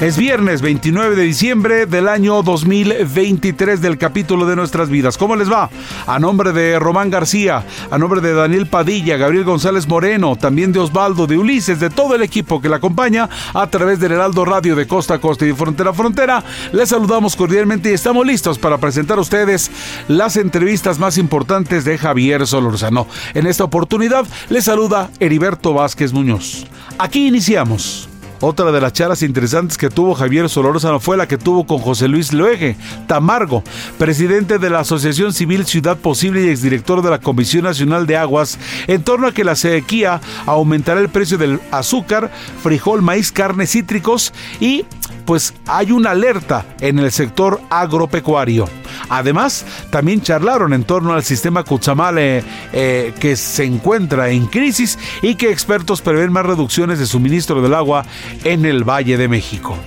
Es viernes 29 de diciembre del año 2023 del capítulo de nuestras vidas. ¿Cómo les va? A nombre de Román García, a nombre de Daniel Padilla, Gabriel González Moreno, también de Osvaldo, de Ulises, de todo el equipo que la acompaña a través del Heraldo Radio de Costa a Costa y de Frontera a Frontera, les saludamos cordialmente y estamos listos para presentar a ustedes las entrevistas más importantes de Javier Solórzano. En esta oportunidad les saluda Heriberto Vázquez Muñoz. Aquí iniciamos. Otra de las charlas interesantes que tuvo Javier Solórzano fue la que tuvo con José Luis Loegue Tamargo, presidente de la Asociación Civil Ciudad Posible y exdirector de la Comisión Nacional de Aguas, en torno a que la sequía aumentará el precio del azúcar, frijol, maíz, carnes cítricos y pues hay una alerta en el sector agropecuario. Además, también charlaron en torno al sistema Cutzamale eh, que se encuentra en crisis y que expertos prevén más reducciones de suministro del agua en el Valle de México.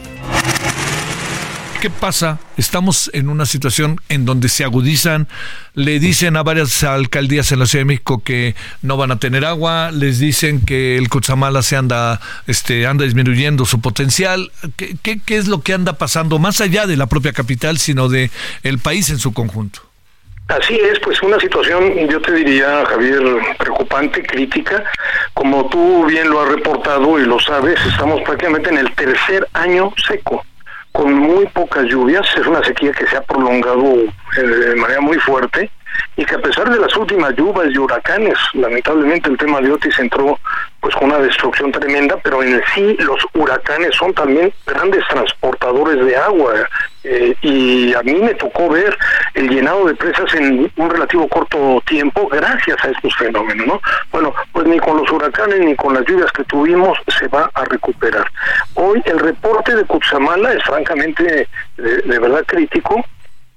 ¿Qué pasa? Estamos en una situación en donde se agudizan, le dicen a varias alcaldías en la Ciudad de México que no van a tener agua, les dicen que el Cochamala se anda, este, anda disminuyendo su potencial. ¿Qué, ¿Qué, qué, es lo que anda pasando más allá de la propia capital, sino de el país en su conjunto? Así es, pues una situación, yo te diría, Javier, preocupante, crítica. Como tú bien lo has reportado y lo sabes, estamos prácticamente en el tercer año seco, con muy pocas lluvias. Es una sequía que se ha prolongado eh, de manera muy fuerte y que a pesar de las últimas lluvias y huracanes, lamentablemente el tema de Otis entró pues con una destrucción tremenda, pero en sí los huracanes son también grandes transportadores de agua eh, y a mí me tocó ver el llenado de presas en un relativo corto tiempo gracias a estos fenómenos, ¿no? Bueno, pues ni con los huracanes ni con las lluvias que tuvimos se va a recuperar. Hoy el reporte de Cutzamala es francamente de verdad crítico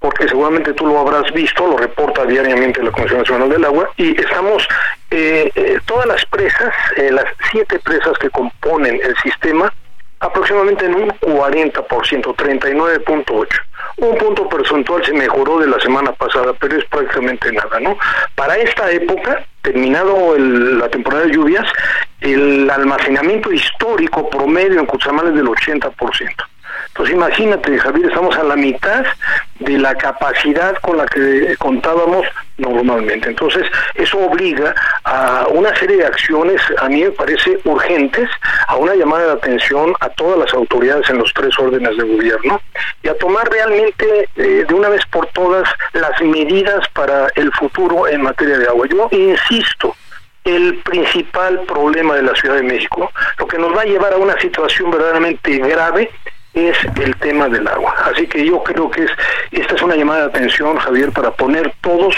porque seguramente tú lo habrás visto, lo reporta diariamente la Comisión Nacional del Agua, y estamos, eh, eh, todas las presas, eh, las siete presas que componen el sistema, aproximadamente en un 40%, 39.8. Un punto porcentual se mejoró de la semana pasada, pero es prácticamente nada, ¿no? Para esta época, terminado el, la temporada de lluvias, el almacenamiento histórico promedio en Cuchamal es del 80%. Entonces imagínate, Javier, estamos a la mitad de la capacidad con la que contábamos normalmente. Entonces eso obliga a una serie de acciones, a mí me parece urgentes, a una llamada de atención a todas las autoridades en los tres órdenes de gobierno y a tomar realmente eh, de una vez por todas las medidas para el futuro en materia de agua. Yo insisto, el principal problema de la Ciudad de México, lo que nos va a llevar a una situación verdaderamente grave es el tema del agua. Así que yo creo que es esta es una llamada de atención, Javier, para poner todos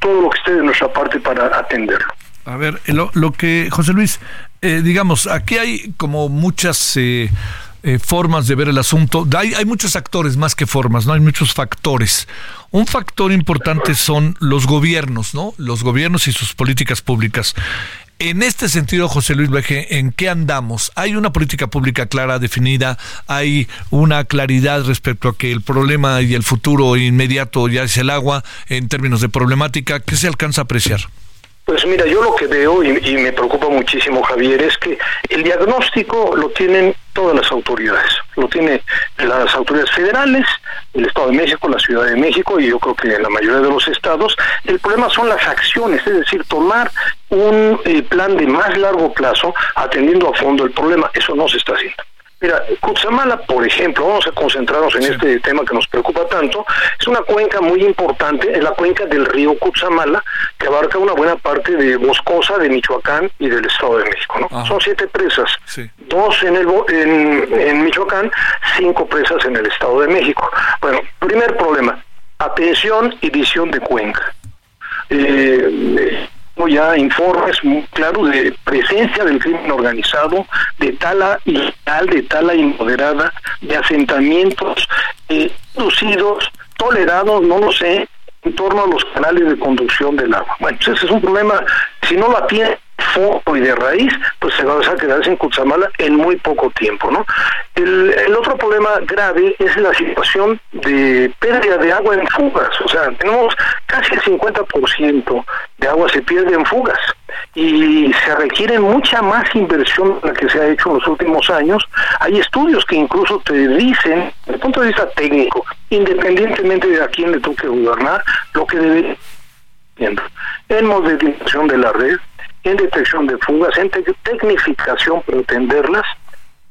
todo lo que esté de nuestra parte para atenderlo. A ver, lo, lo que, José Luis, eh, digamos, aquí hay como muchas... Eh, eh, formas de ver el asunto. Hay, hay, muchos actores más que formas, ¿no? Hay muchos factores. Un factor importante son los gobiernos, ¿no? Los gobiernos y sus políticas públicas. En este sentido, José Luis Veje, ¿en qué andamos? ¿Hay una política pública clara, definida? ¿Hay una claridad respecto a que el problema y el futuro inmediato ya es el agua en términos de problemática? ¿Qué se alcanza a apreciar? Pues mira, yo lo que veo y, me preocupa muchísimo, Javier, es que el diagnóstico lo tienen todas las autoridades. Lo tienen las autoridades federales, el Estado de México, la Ciudad de México y yo creo que la mayoría de los estados. El problema son las acciones, es decir, tomar un eh, plan de más largo plazo atendiendo a fondo el problema. Eso no se está haciendo. Mira, Cutzamala, por ejemplo, vamos a concentrarnos en este tema que nos preocupa tanto, es una cuenca muy importante, es la cuenca del río Cutzamala, que abarca una buena parte de Boscosa, de Michoacán y del Estado de México. ¿no? Son siete presas, dos en, el, en, en Michoacán, cinco presas en el Estado de México. Bueno, primer problema, atención y visión de cuenca. Eh, ya informes muy claros de presencia del crimen organizado, de tala ilegal, de tala inmoderada, de asentamientos eh, inducidos, tolerados, no lo sé, en torno a los canales de conducción del agua. Bueno, pues ese es un problema, si no la tiene fondo y de raíz, pues se va a quedar sin Cutzamala en muy poco tiempo, ¿no? El, el, otro problema grave es la situación de pérdida de agua en fugas, o sea, tenemos casi el 50% de agua se pierde en fugas y se requiere mucha más inversión de la que se ha hecho en los últimos años. Hay estudios que incluso te dicen, desde el punto de vista técnico, independientemente de a quién le toque gobernar, lo que debe en modernización de la red, en detección de fugas, en tecnificación para atenderlas.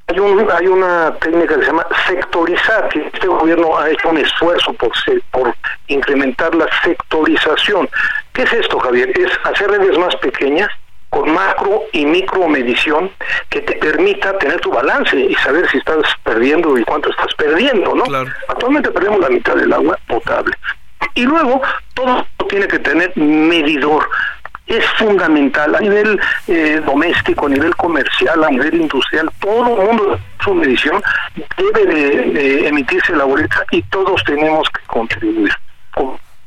Hay, un, hay una técnica que se llama sectorizar, que este gobierno ha hecho un esfuerzo por, por incrementar la sectorización. ¿Qué es esto, Javier? Es hacer redes más pequeñas, con macro y micro medición que te permita tener tu balance y saber si estás perdiendo y cuánto estás perdiendo, ¿no? Actualmente perdemos la mitad del agua potable. Y luego todo tiene que tener medidor es fundamental a nivel eh, doméstico, a nivel comercial, a nivel industrial, todo el mundo su medición debe de, emitirse la boleta y todos tenemos que contribuir.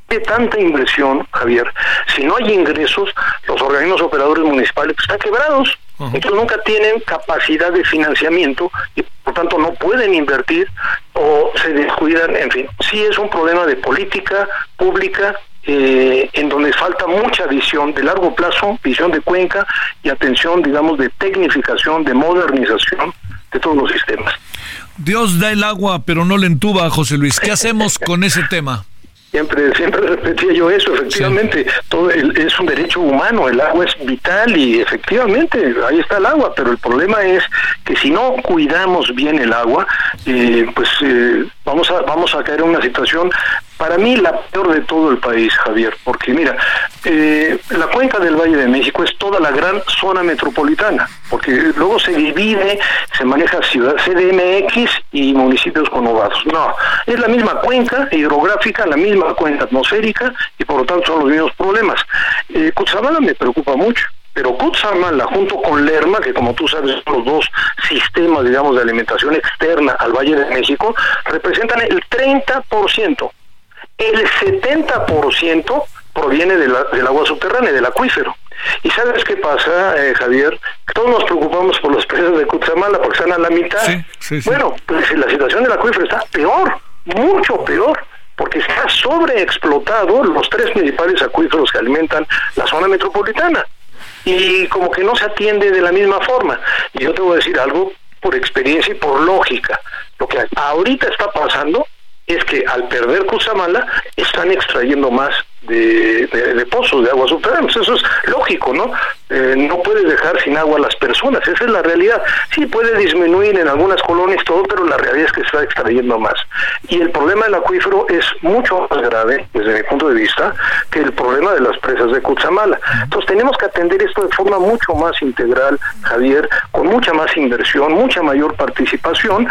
De tanta inversión, Javier, si no hay ingresos, los organismos operadores municipales están quebrados. Entonces nunca tienen capacidad de financiamiento y por tanto no pueden invertir o se descuidan, en fin, sí es un problema de política pública eh, en donde falta mucha visión de largo plazo, visión de cuenca y atención, digamos, de tecnificación, de modernización de todos los sistemas. Dios da el agua, pero no le entuba, José Luis. ¿Qué hacemos con ese tema? Siempre, siempre repetía yo eso, efectivamente, todo es un derecho humano, el agua es vital y efectivamente ahí está el agua, pero el problema es que si no cuidamos bien el agua, eh, pues eh, vamos a vamos a caer en una situación para mí la peor de todo el país, Javier, porque mira, eh, la cuenca del Valle de México es toda la gran zona metropolitana, porque luego se divide, se maneja ciudad CDMX y municipios conurbados. No, es la misma cuenca hidrográfica, la misma cuenca atmosférica y por lo tanto son los mismos problemas. Eh, me preocupa mucho pero Cutzamala junto con Lerma, que como tú sabes son los dos sistemas, digamos, de alimentación externa al Valle de México, representan el 30% el 70% proviene del agua subterránea, del acuífero. ¿Y sabes qué pasa, eh, Javier? Todos nos preocupamos por los peces de Cutzamala porque están a la mitad. Bueno, pues la situación del acuífero está peor, mucho peor porque está sobreexplotado los tres principales acuíferos que alimentan la zona metropolitana. Y como que no se atiende de la misma forma. Y yo te voy a decir algo por experiencia y por lógica. Lo que ahorita está pasando es que al perder Cusamala están extrayendo más de, pozos de agua subterráneos. Eso es lógico, ¿no? Eh, no puedes dejar sin agua a las personas, esa es la realidad. Sí puede disminuir en algunas colonias todo, pero la realidad es que está extrayendo más. Y el problema del acuífero es mucho más grave, desde mi punto de vista, que el problema de las presas de Cutzamala. Entonces tenemos que atender esto de forma mucho más integral, Javier, con mucha más inversión, mucha mayor participación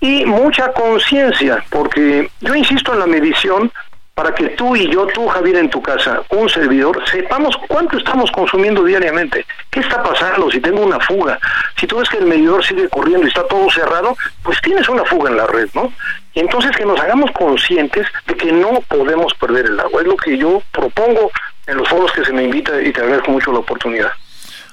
y mucha conciencia, porque yo insisto en la medición para que tú y yo, tú Javier en tu casa, un servidor, sepamos cuánto estamos consumiendo diariamente, qué está pasando, si tengo una fuga, si tú ves que el medidor sigue corriendo y está todo cerrado, pues tienes una fuga en la red, ¿no? Y entonces que nos hagamos conscientes de que no podemos perder el agua, es lo que yo propongo en los foros que se me invita y te agradezco mucho la oportunidad.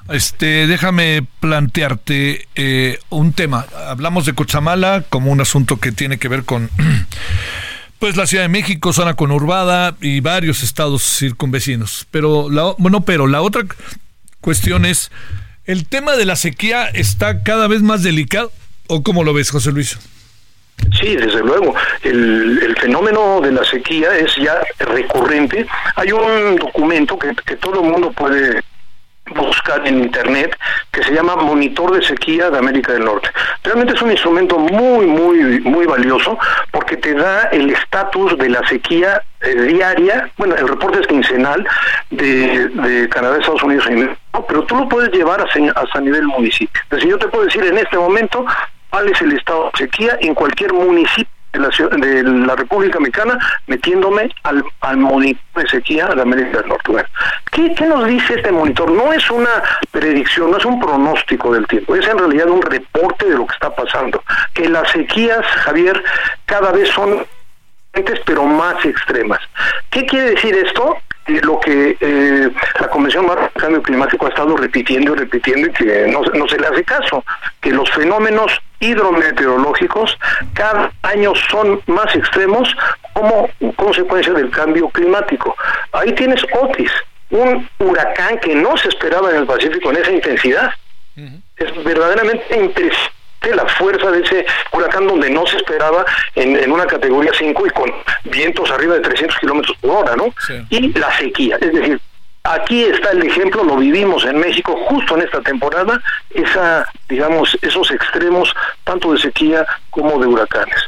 Este, déjame plantearte eh, un tema. Hablamos de Cochamala como un asunto que tiene que ver con pues la Ciudad de México, zona conurbada y varios estados circunvecinos. Pero la, bueno, pero la otra cuestión es, ¿el tema de la sequía está cada vez más delicado? ¿O cómo lo ves, José Luis? Sí, desde luego. El, fenómeno de la sequía es ya recurrente. Hay un documento que todo el mundo puede buscar en internet que se llama Monitor de Sequía de América del Norte. Realmente es un instrumento muy, muy, muy valioso porque te da el estatus de la sequía eh, diaria, bueno, el reporte es quincenal de, de Canadá, Estados Unidos y México, pero tú lo puedes llevar hasta, hasta nivel municipio. Es decir, yo te puedo decir en este momento cuál es el estado de sequía en cualquier municipio de la, de la República Mexicana metiéndome al, al monitor de sequía de América del Norte. ¿qué, ¿qué, nos dice este monitor? No es una predicción, no es un pronóstico del tiempo, es en realidad un reporte de lo que está pasando. Que las sequías, Javier, cada vez son pero más extremas. ¿Qué quiere decir esto? lo que eh, la Convención del Cambio Climático ha estado repitiendo y repitiendo y que no, no se le hace caso, que los fenómenos hidrometeorológicos cada año son más extremos como consecuencia del cambio climático. Ahí tienes Otis, un huracán que no se esperaba en el Pacífico en esa intensidad. Es verdaderamente impresionante la fuerza de ese huracán donde no se esperaba en, una categoría 5 y con vientos arriba de 300 kilómetros por hora, ¿no? Y la sequía, es decir, aquí está el ejemplo, lo vivimos en México justo en esta temporada, esa, digamos, esos extremos tanto de sequía como de huracanes.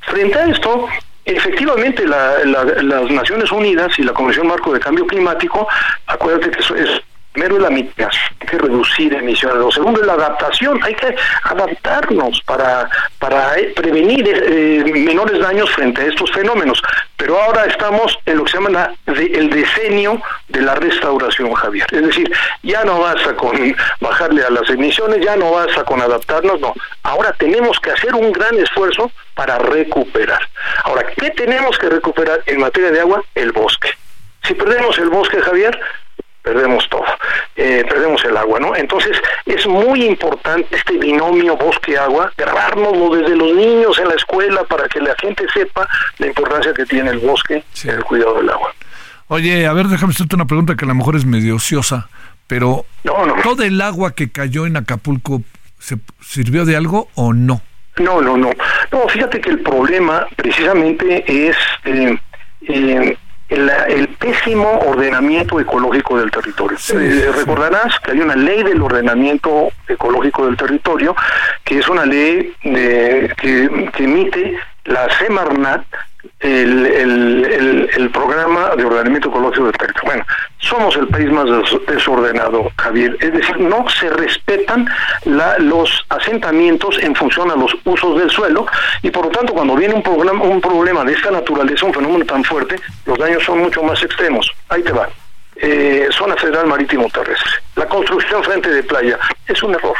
Frente a esto, efectivamente las Naciones Unidas y la Convención Marco de Cambio Climático, acuérdate que es Primero la mitigación, hay que reducir emisiones. Lo segundo es la adaptación, hay que adaptarnos para, para eh, prevenir eh, menores daños frente a estos fenómenos. Pero ahora estamos en lo que se llama el decenio de la restauración, Javier. Es decir, ya no basta con bajarle a las emisiones, ya no basta con adaptarnos, no. Ahora tenemos que hacer un gran esfuerzo para recuperar. Ahora, ¿qué tenemos que recuperar en materia de agua? El bosque. Si perdemos el bosque, Javier, perdemos todo, eh, perdemos el agua, ¿no? Entonces es muy importante este binomio bosque-agua, grabárnoslo desde los niños en la escuela para que la gente sepa la importancia que tiene el bosque en el cuidado del agua. Oye, a ver, déjame hacerte una pregunta que a lo mejor es medio ociosa, pero ¿todo el agua que cayó en Acapulco se sirvió de algo o no? No, no, no. No, fíjate que el problema precisamente es... Eh, eh, el, pésimo ordenamiento ecológico del territorio. Eh, recordarás que hay una ley del ordenamiento ecológico del territorio, que es una ley de, que, que emite la Semarnat el, programa de ordenamiento ecológico del territorio. Bueno, somos el país más desordenado, Javier. Es decir, no se respetan la, los asentamientos en función a los usos del suelo y por lo tanto cuando viene un, problema, un problema de esta naturaleza, un fenómeno tan fuerte, los daños son mucho más extremos. Ahí te va. Eh, zona federal marítimo terrestre. La construcción frente de playa es un error.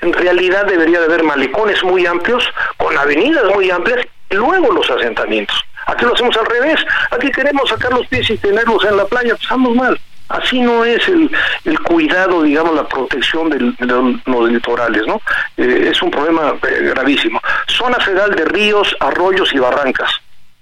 En realidad debería de haber malecones muy amplios, con avenidas muy amplias luego los asentamientos. Aquí lo hacemos al revés. Aquí queremos sacar los pies y tenerlos en la playa. Pues estamos mal. Así no es el, el cuidado, digamos, la protección de los litorales, ¿no? Eh, es un problema eh, gravísimo. Zona federal de ríos, arroyos y barrancas.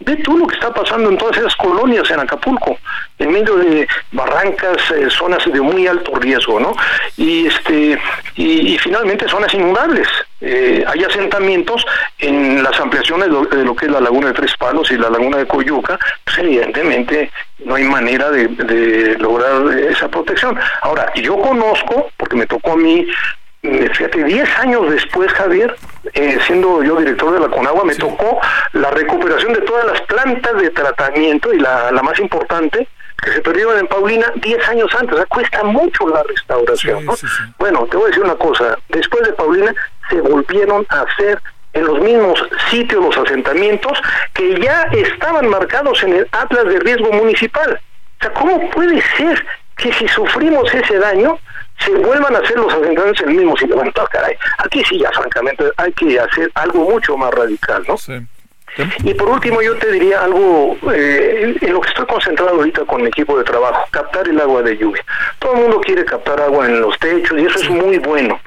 Ve tú lo que está pasando en todas esas colonias en Acapulco, en medio de barrancas, eh, zonas de muy alto riesgo, ¿no? Y este y, finalmente zonas inundables. Eh, hay asentamientos en las ampliaciones de lo, que es la laguna de Tres Palos y la laguna de Coyuca, pues evidentemente no hay manera de, de lograr esa protección. Ahora, yo conozco, porque me tocó a mí fíjate, 10 años después, Javier, eh, siendo yo director de la Conagua, me tocó la recuperación de todas las plantas de tratamiento y la, la más importante, que se perdieron en Paulina 10 años antes. O sea, cuesta mucho la restauración. bueno, te voy a decir una cosa. Después de Paulina se volvieron a hacer en los mismos sitios los asentamientos que ya estaban marcados en el Atlas de Riesgo Municipal. O sea, ¿cómo puede ser que si sufrimos ese daño, se vuelvan a hacer los asentamientos en el mismo sitio. Bueno, caray, aquí sí ya francamente hay que hacer algo mucho más radical, ¿no? Sí. Y por último yo te diría algo eh, en lo que estoy concentrado ahorita con mi equipo de trabajo, captar el agua de lluvia. Todo el mundo quiere captar agua en los techos y eso es muy bueno,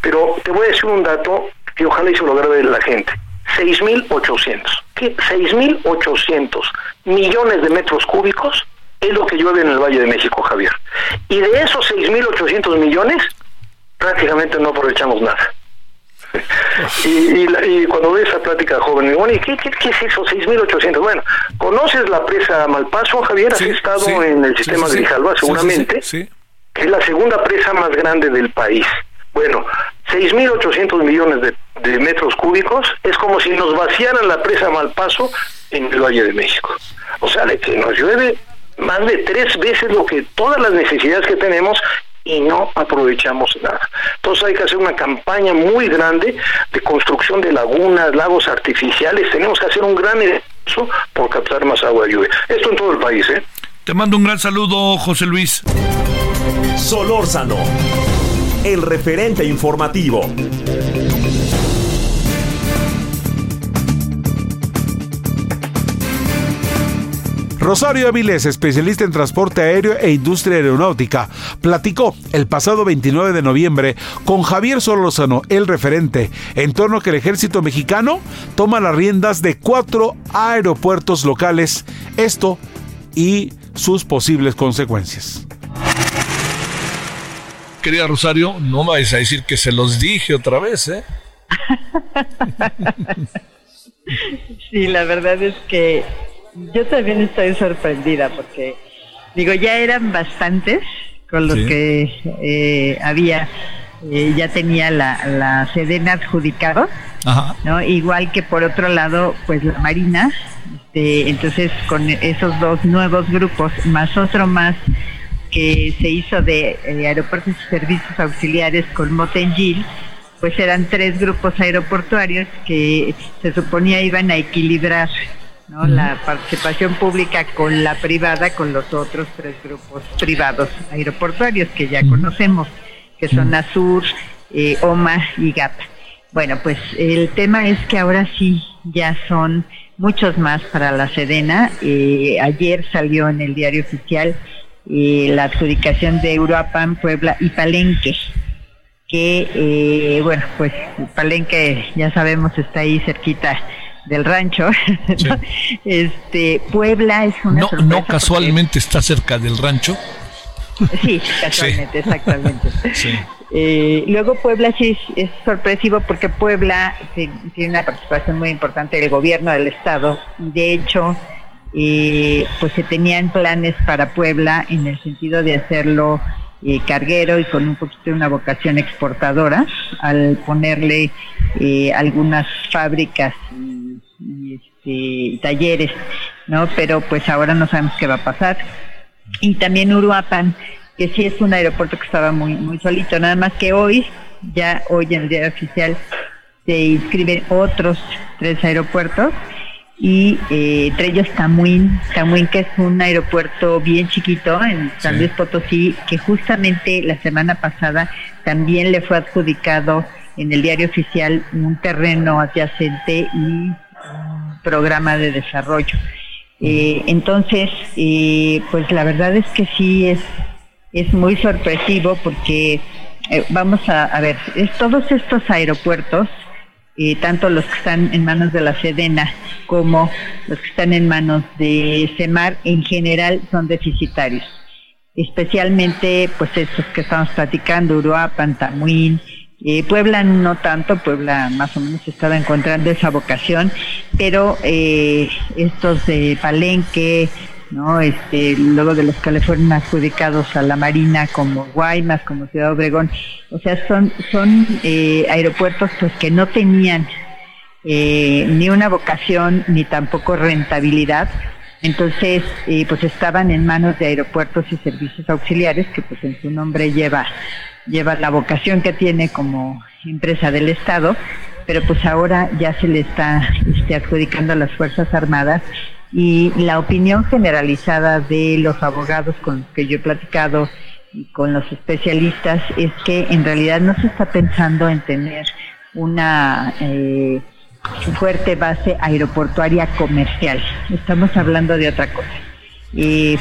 pero te voy a decir un dato que ojalá y se lo grabe la gente. 6.800. ¿Qué? 6.800 millones de metros cúbicos es lo que llueve en el Valle de México, Javier. Y de esos 6.800 millones, prácticamente no aprovechamos nada. y, y, cuando ves esa plática joven, bueno, ¿y qué, qué, es eso? 6.800. Bueno, ¿conoces la presa Malpaso, Javier? ¿Has estado en el sistema de Grijalva, seguramente? Es la segunda presa más grande del país. Bueno, 6.800 millones de, de, metros cúbicos es como si nos vaciaran la presa Malpaso en el Valle de México. O sea, que nos llueve más de tres veces lo que todas las necesidades que tenemos y no aprovechamos nada. Entonces hay que hacer una campaña muy grande de construcción de lagunas, lagos artificiales. Tenemos que hacer un gran esfuerzo por captar más agua de lluvia. Esto en todo el país, ¿eh? Te mando un gran saludo, José Luis. Solórzano, el referente informativo. Rosario Avilés, especialista en transporte aéreo e industria aeronáutica, platicó el pasado 29 de noviembre con Javier Solórzano, el referente, en torno a que el ejército mexicano toma las riendas de cuatro aeropuertos locales, esto y sus posibles consecuencias. Querida Rosario, no me vais a decir que se los dije otra vez, ¿eh? sí, la verdad es que yo también estoy sorprendida porque, digo, ya eran bastantes con los que eh, había, eh, ya tenía la, la Sedena adjudicado, ¿no? Igual que por otro lado, pues la Marina, este, entonces con esos dos nuevos grupos, más otro más que se hizo de eh, aeropuertos y servicios auxiliares con Motengil, pues eran tres grupos aeroportuarios que se suponía iban a equilibrar ¿no? La participación pública con la privada, con los otros tres grupos privados aeroportuarios que ya conocemos, que son Azur, eh, OMA y GAP. Bueno, pues el tema es que ahora sí ya son muchos más para la Sedena. Eh, ayer salió en el diario oficial eh, la adjudicación de Euroapan, Puebla y Palenque que, bueno, pues Palenque ya sabemos está ahí cerquita del rancho. Este Puebla es una no, no casualmente está cerca del rancho. Sí, casualmente, exactamente. Eh, luego Puebla sí es, sorpresivo porque Puebla tiene una participación muy importante del gobierno del estado. De hecho, eh, pues se tenían planes para Puebla en el sentido de hacerlo eh, carguero y con un poquito de una vocación exportadora al ponerle algunas fábricas y, talleres, ¿no? Pero pues ahora no sabemos qué va a pasar. Y también Uruapan, que sí es un aeropuerto que estaba muy, muy solito, nada más que hoy, ya hoy en el día oficial, se inscriben otros tres aeropuertos y eh, entre ellos Tamuín, Tamuín que es un aeropuerto bien chiquito en San Luis Potosí, que justamente la semana pasada también le fue adjudicado en el diario oficial un terreno adyacente y programa de desarrollo. Eh, entonces, eh, pues la verdad es que sí es, es muy sorpresivo porque eh, vamos a, ver, es, todos estos aeropuertos, tanto los que están en manos de la Sedena como los que están en manos de CEMAR, en general son deficitarios. Especialmente, pues estos que estamos platicando, Uruapan, Tamuín, eh, Puebla no tanto, Puebla más o menos estaba encontrando esa vocación, pero eh, estos de Palenque, ¿no? Este, luego de los que le fueron adjudicados a la Marina como Guaymas, como Ciudad Obregón, o sea, son, son eh, aeropuertos pues que no tenían ni una vocación ni tampoco rentabilidad, entonces pues estaban en manos de aeropuertos y servicios auxiliares que pues en su nombre lleva lleva la vocación que tiene como empresa del Estado, pero pues ahora ya se le está este, adjudicando a las Fuerzas Armadas y la opinión generalizada de los abogados con los que yo he platicado y con los especialistas es que en realidad no se está pensando en tener una eh, fuerte base aeroportuaria comercial. Estamos hablando de otra cosa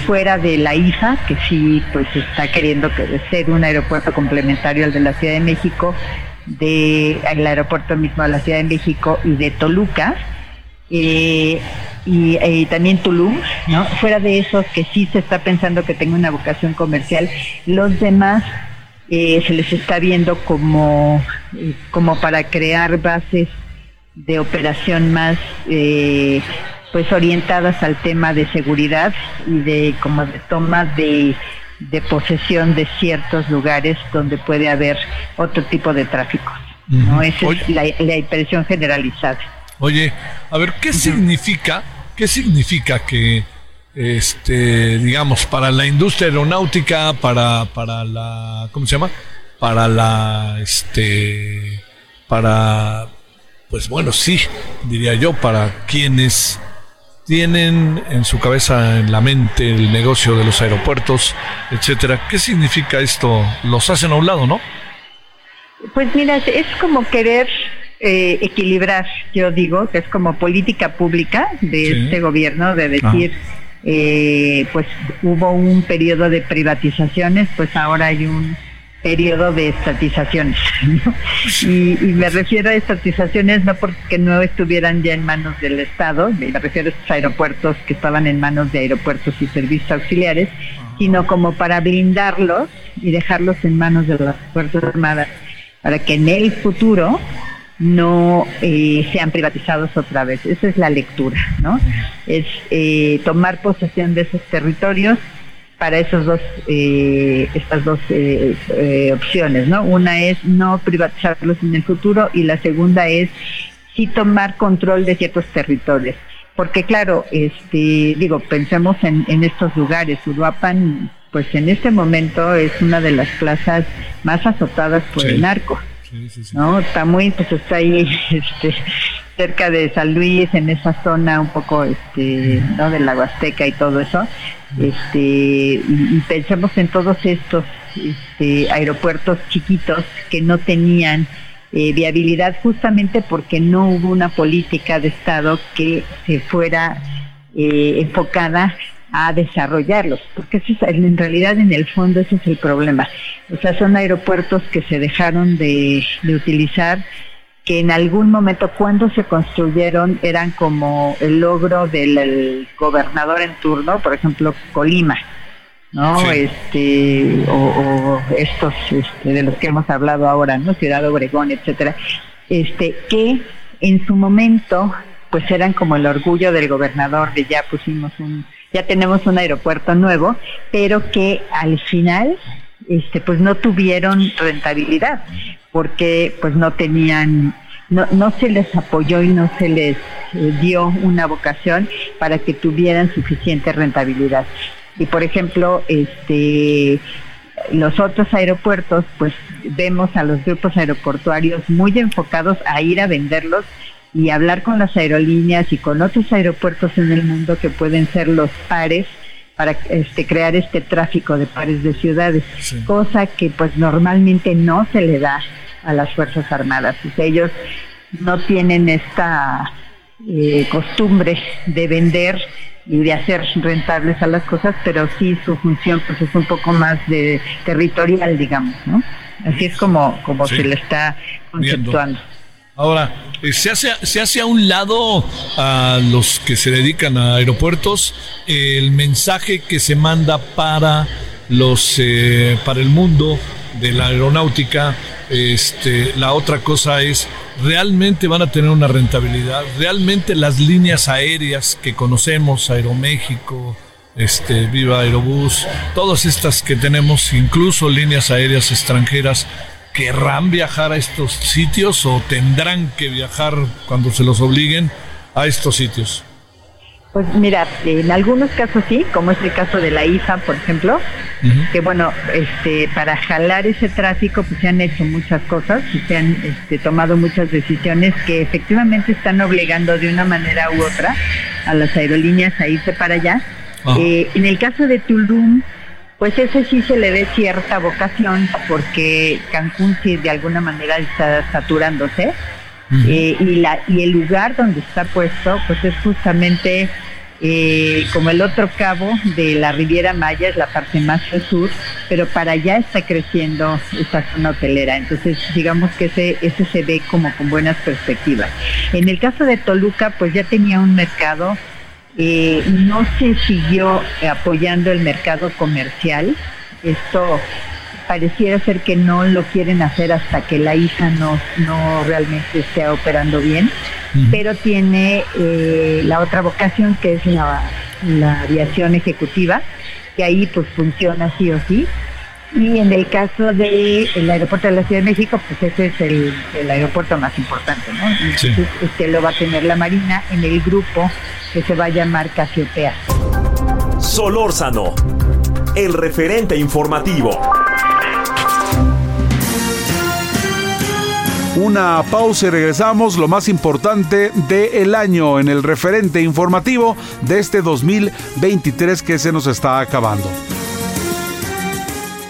fuera de la IFA, que sí pues está queriendo ser un aeropuerto complementario al de la Ciudad de México, de el aeropuerto mismo de la Ciudad de México y de Toluca, eh, y eh, también Tulum, ¿no? Fuera de esos que sí se está pensando que tenga una vocación comercial, los demás eh, se les está viendo como, como para crear bases de operación más pues orientadas al tema de seguridad y de como de toma de, de posesión de ciertos lugares donde puede haber otro tipo de tráfico. ¿no? Esa es la, la, impresión generalizada. Oye, a ver, ¿qué significa, qué significa que, este, digamos, para la industria aeronáutica, para, para la, ¿cómo se llama? Para la, este, para, pues bueno, sí, diría yo, para quienes tienen en su cabeza, en la mente, el negocio de los aeropuertos, etcétera. ¿Qué significa esto? Los hacen a un lado, ¿no? Pues mira, es como querer eh, equilibrar, yo digo, que es como política pública de este gobierno, de decir, eh, pues hubo un periodo de privatizaciones, pues ahora hay un periodo de estatizaciones. Y, me refiero a estatizaciones no porque no estuvieran ya en manos del Estado, me refiero a estos aeropuertos que estaban en manos de aeropuertos y servicios auxiliares, sino como para blindarlos y dejarlos en manos de las Fuerzas Armadas, para que en el futuro no eh, sean privatizados otra vez. Esa es la lectura, ¿no? Es eh, tomar posesión de esos territorios para esos dos, eh, estas dos eh, eh, opciones, ¿no? Una es no privatizarlos en el futuro y la segunda es sí tomar control de ciertos territorios. Porque claro, este, digo, pensemos en, en estos lugares. Uruapan, pues en este momento es una de las plazas más azotadas por el narco. ¿no? Está muy, pues está ahí, este, cerca de San Luis, en esa zona un poco, este, ¿no? De la Huasteca y todo eso este y, pensemos en todos estos este, aeropuertos chiquitos que no tenían eh, viabilidad justamente porque no hubo una política de Estado que se fuera eh, enfocada a desarrollarlos, porque eso es, en realidad en el fondo ese es el problema. O sea, son aeropuertos que se dejaron de, de utilizar que en algún momento cuando se construyeron eran como el logro del gobernador en turno, por ejemplo, Colima, ¿no? Este, o, estos este, de los que hemos hablado ahora, ¿no? Ciudad Obregón, etcétera, este, que en su momento pues eran como el orgullo del gobernador de ya pusimos un, ya tenemos un aeropuerto nuevo, pero que al final este, pues no tuvieron rentabilidad porque pues no tenían no, no se les apoyó y no se les eh, dio una vocación para que tuvieran suficiente rentabilidad. Y por ejemplo, este los otros aeropuertos, pues vemos a los grupos aeroportuarios muy enfocados a ir a venderlos y hablar con las aerolíneas y con otros aeropuertos en el mundo que pueden ser los pares para este, crear este tráfico de pares de ciudades, cosa que pues normalmente no se le da a las Fuerzas Armadas. ellos no tienen esta eh, costumbre de vender y de hacer rentables a las cosas, pero sí su función pues es un poco más de territorial, digamos, ¿no? Así es como, como se le está conceptuando. Ahora, eh, se hace, se hace a un lado a los que se dedican a aeropuertos el mensaje que se manda para los eh, para el mundo de la aeronáutica este, la otra cosa es, ¿realmente van a tener una rentabilidad? ¿Realmente las líneas aéreas que conocemos, Aeroméxico, este, Viva Aerobús, todas estas que tenemos, incluso líneas aéreas extranjeras, querrán viajar a estos sitios o tendrán que viajar cuando se los obliguen a estos sitios? Pues mira, en algunos casos sí, como es el caso de la IFA, por ejemplo, que bueno, este, para jalar ese tráfico pues se han hecho muchas cosas y se han este, tomado muchas decisiones que efectivamente están obligando de una manera u otra a las aerolíneas a irse para allá. Eh, en el caso de Tulum, pues ese sí se le ve cierta vocación porque Cancún sí de alguna manera está saturándose eh, y, la, y el lugar donde está puesto, pues es justamente eh, como el otro cabo de la Riviera Maya, es la parte más al sur, pero para allá está creciendo esta zona hotelera. Entonces, digamos que ese, ese se ve como con buenas perspectivas. En el caso de Toluca, pues ya tenía un mercado, eh, no se siguió apoyando el mercado comercial. Esto pareciera ser que no lo quieren hacer hasta que la ISA no, no realmente esté operando bien. pero tiene eh, la otra vocación que es la, aviación ejecutiva, que ahí pues funciona sí o sí. Y en el caso del aeropuerto de la Ciudad de México, pues ese es el, aeropuerto más importante, ¿no? este lo va a tener la Marina en el grupo que se va a llamar Casiopea. Solórzano, el referente informativo. Una pausa y regresamos, lo más importante del año en el referente informativo de este 2023 que se nos está acabando.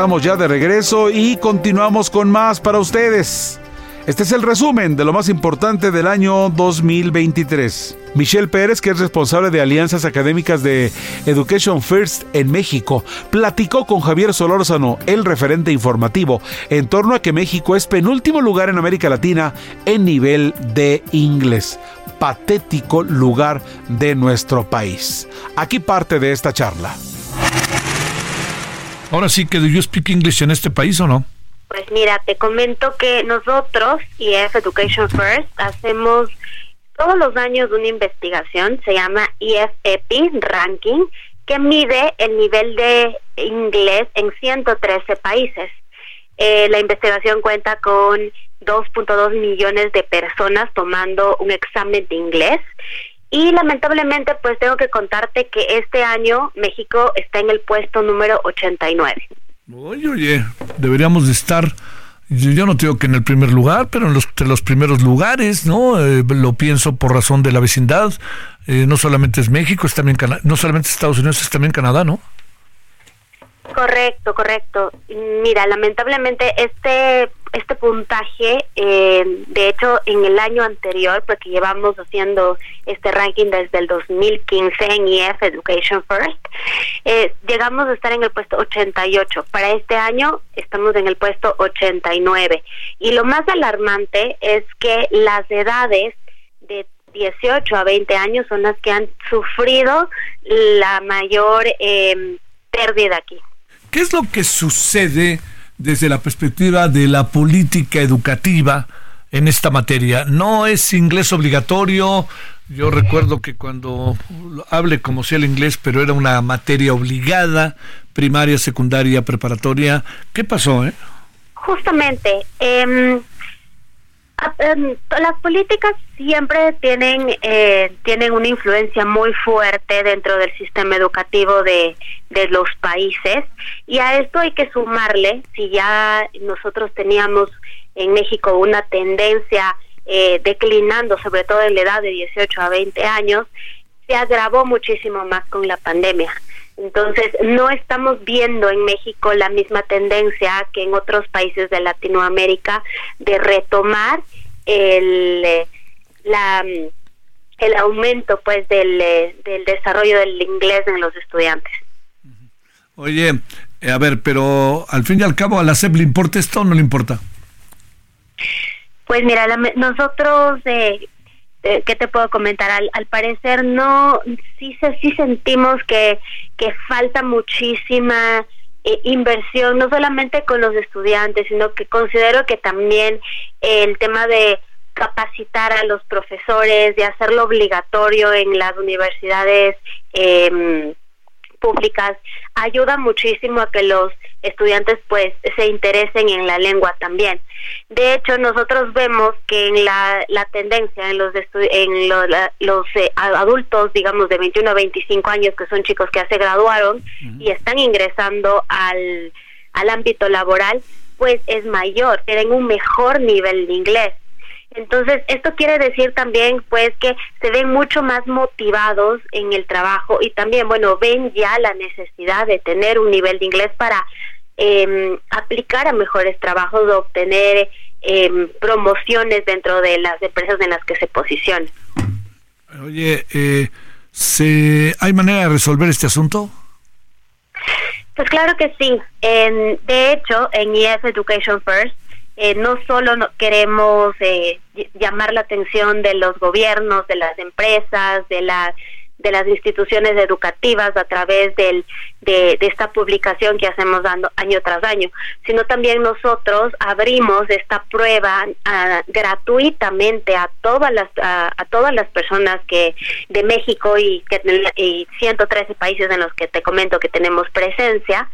Estamos ya de regreso y continuamos con más para ustedes. Este es el resumen de lo más importante del año 2023. Michelle Pérez, que es responsable de alianzas académicas de Education First en México, platicó con Javier Solórzano, el referente informativo, en torno a que México es penúltimo lugar en América Latina en nivel de inglés. Patético lugar de nuestro país. Aquí parte de esta charla. Ahora sí que do you speak English en este país o no? Pues mira, te comento que nosotros, EF Education First, hacemos todos los años una investigación, se llama EFEPI Ranking, que mide el nivel de inglés en 113 países. Eh, la investigación cuenta con 2.2 millones de personas tomando un examen de inglés y lamentablemente pues tengo que contarte que este año México está en el puesto número 89. Oye, oye, deberíamos de estar, yo no digo que en el primer lugar, pero en los, los primeros lugares, ¿no? Eh, lo pienso por razón de la vecindad. Eh, no solamente es México, es también no solamente Estados Unidos, es también Canadá, ¿no? Correcto, correcto. Mira, lamentablemente este este puntaje, eh, de hecho, en el año anterior, porque llevamos haciendo este ranking desde el 2015 en EF Education First, eh, llegamos a estar en el puesto 88. Para este año estamos en el puesto 89. Y lo más alarmante es que las edades de 18 a 20 años son las que han sufrido la mayor eh, pérdida aquí. ¿Qué es lo que sucede desde la perspectiva de la política educativa en esta materia? No es inglés obligatorio. Yo recuerdo que cuando hable como sea el inglés, pero era una materia obligada, primaria, secundaria, preparatoria. ¿Qué pasó? Eh? Justamente, eh, las políticas siempre tienen eh, tienen una influencia muy fuerte dentro del sistema educativo de, de los países. Y a esto hay que sumarle si ya nosotros teníamos en México una tendencia eh, declinando sobre todo en la edad de 18 a 20 años se agravó muchísimo más con la pandemia entonces, no estamos viendo en México la misma tendencia que en otros países de Latinoamérica de retomar el, eh, la, el aumento pues del, eh, del desarrollo del inglés en los estudiantes. Oye, eh, a ver, pero al fin y al cabo, ¿a la SEP le importa esto o no le importa? Pues mira, nosotros eh, eh, ¿qué te puedo comentar? Al, al parecer no, sí, sí sentimos que, que falta muchísima eh, inversión, no solamente con los estudiantes, sino que considero que también el tema de capacitar a los profesores, de hacerlo obligatorio en las universidades eh, públicas ayuda muchísimo a que los estudiantes pues se interesen en la lengua también. De hecho, nosotros vemos que en la, la tendencia en los en los eh, adultos, digamos de 21 a 25 años, que son chicos que ya se graduaron y están ingresando al, al ámbito laboral, pues es mayor, tienen un mejor nivel de inglés. Entonces, esto quiere decir también, pues, que se ven mucho más motivados en el trabajo y también, bueno, ven ya la necesidad de tener un nivel de inglés para eh, aplicar a mejores trabajos, de obtener eh, promociones dentro de las empresas en las que se posicionan. Oye, eh, ¿se, ¿hay manera de resolver este asunto? Pues claro que sí. En, de hecho, en EF Education First, eh, no solo queremos eh, llamar la atención de los gobiernos, de las empresas, de las de las instituciones educativas a través del, de, esta publicación que hacemos dando año tras año, sino también nosotros abrimos esta prueba ah, gratuitamente a todas las a, todas las personas que de México y, que, y 113 países en los que te comento que tenemos presencia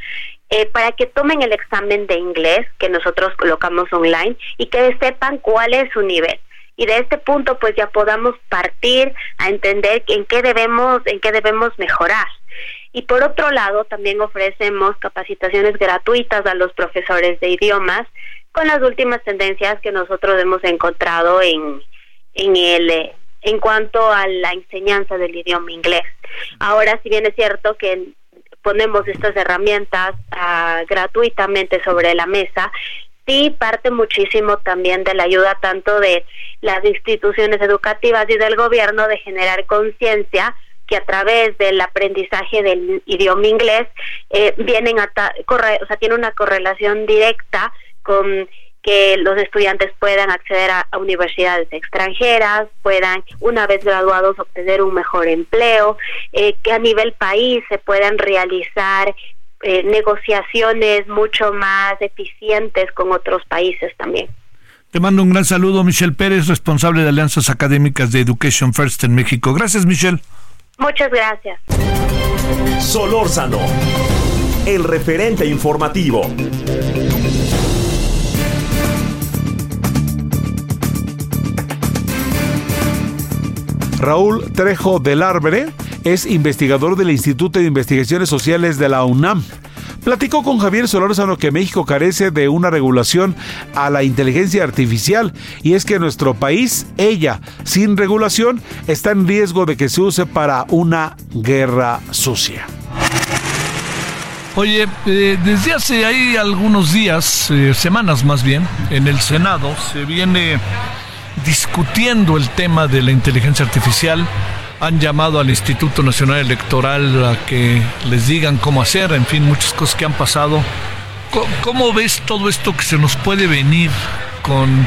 eh, para que tomen el examen de inglés que nosotros colocamos online y que sepan cuál es su nivel. Y de este punto pues ya podamos partir a entender en qué debemos en qué debemos mejorar. Y por otro lado también ofrecemos capacitaciones gratuitas a los profesores de idiomas con las últimas tendencias que nosotros hemos encontrado en en el en cuanto a la enseñanza del idioma inglés. Ahora si bien es cierto que ponemos estas herramientas uh, gratuitamente sobre la mesa sí parte muchísimo también de la ayuda tanto de las instituciones educativas y del gobierno de generar conciencia que a través del aprendizaje del idioma inglés eh, vienen a corre o sea tiene una correlación directa con que los estudiantes puedan acceder a, universidades extranjeras, puedan, una vez graduados, obtener un mejor empleo, eh, que a nivel país se puedan realizar eh, negociaciones mucho más eficientes con otros países también. Te mando un gran saludo, Michelle Pérez, responsable de Alianzas Académicas de Education First en México. Gracias, Michelle. Muchas gracias. Solórzano, el referente informativo. Raúl Trejo del Arbre es investigador del Instituto de Investigaciones Sociales de la UNAM. Platicó con Javier Solórzano que México carece de una regulación a la inteligencia artificial y es que nuestro país, ella, sin regulación, está en riesgo de que se use para una guerra sucia. Oye, eh, desde hace ahí algunos días, eh, semanas más bien, en el Senado se viene discutiendo el tema de la inteligencia artificial han llamado al Instituto Nacional Electoral a que les digan cómo hacer, en fin, muchas cosas que han pasado. ¿Cómo, ves todo esto que se nos puede venir con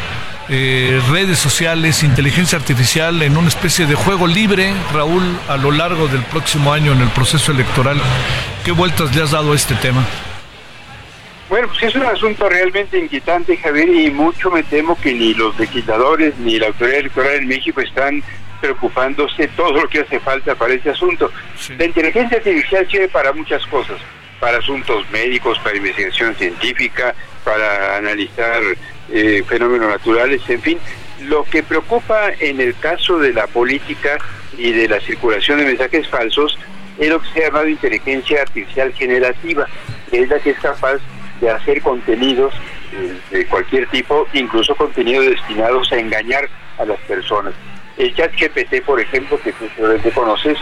eh, redes sociales, inteligencia artificial en una especie de juego libre, Raúl, a lo largo del próximo año en el proceso electoral? ¿Qué vueltas le has dado a este tema? Bueno, pues es un asunto realmente inquietante, Javier, y mucho me temo que ni los legisladores ni la autoridad electoral en México están preocupándose todo lo que hace falta para este asunto. La inteligencia artificial sirve para muchas cosas, para asuntos médicos, para investigación científica, para analizar eh, fenómenos naturales, en fin. Lo que preocupa en el caso de la política y de la circulación de mensajes falsos es lo que se ha llamado inteligencia artificial generativa, que es la que es capaz de hacer contenidos eh, de cualquier tipo, incluso contenidos destinados a engañar a las personas. El chat GPT, por ejemplo, que tú seguramente conoces,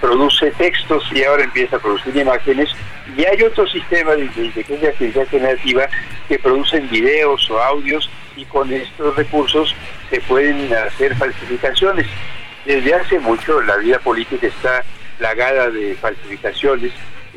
produce textos y ahora empieza a producir imágenes. Y hay otro sistema de inteligencia artificial generativa que producen videos o audios y con estos recursos se pueden hacer falsificaciones. Desde hace mucho la vida política está plagada de falsificaciones,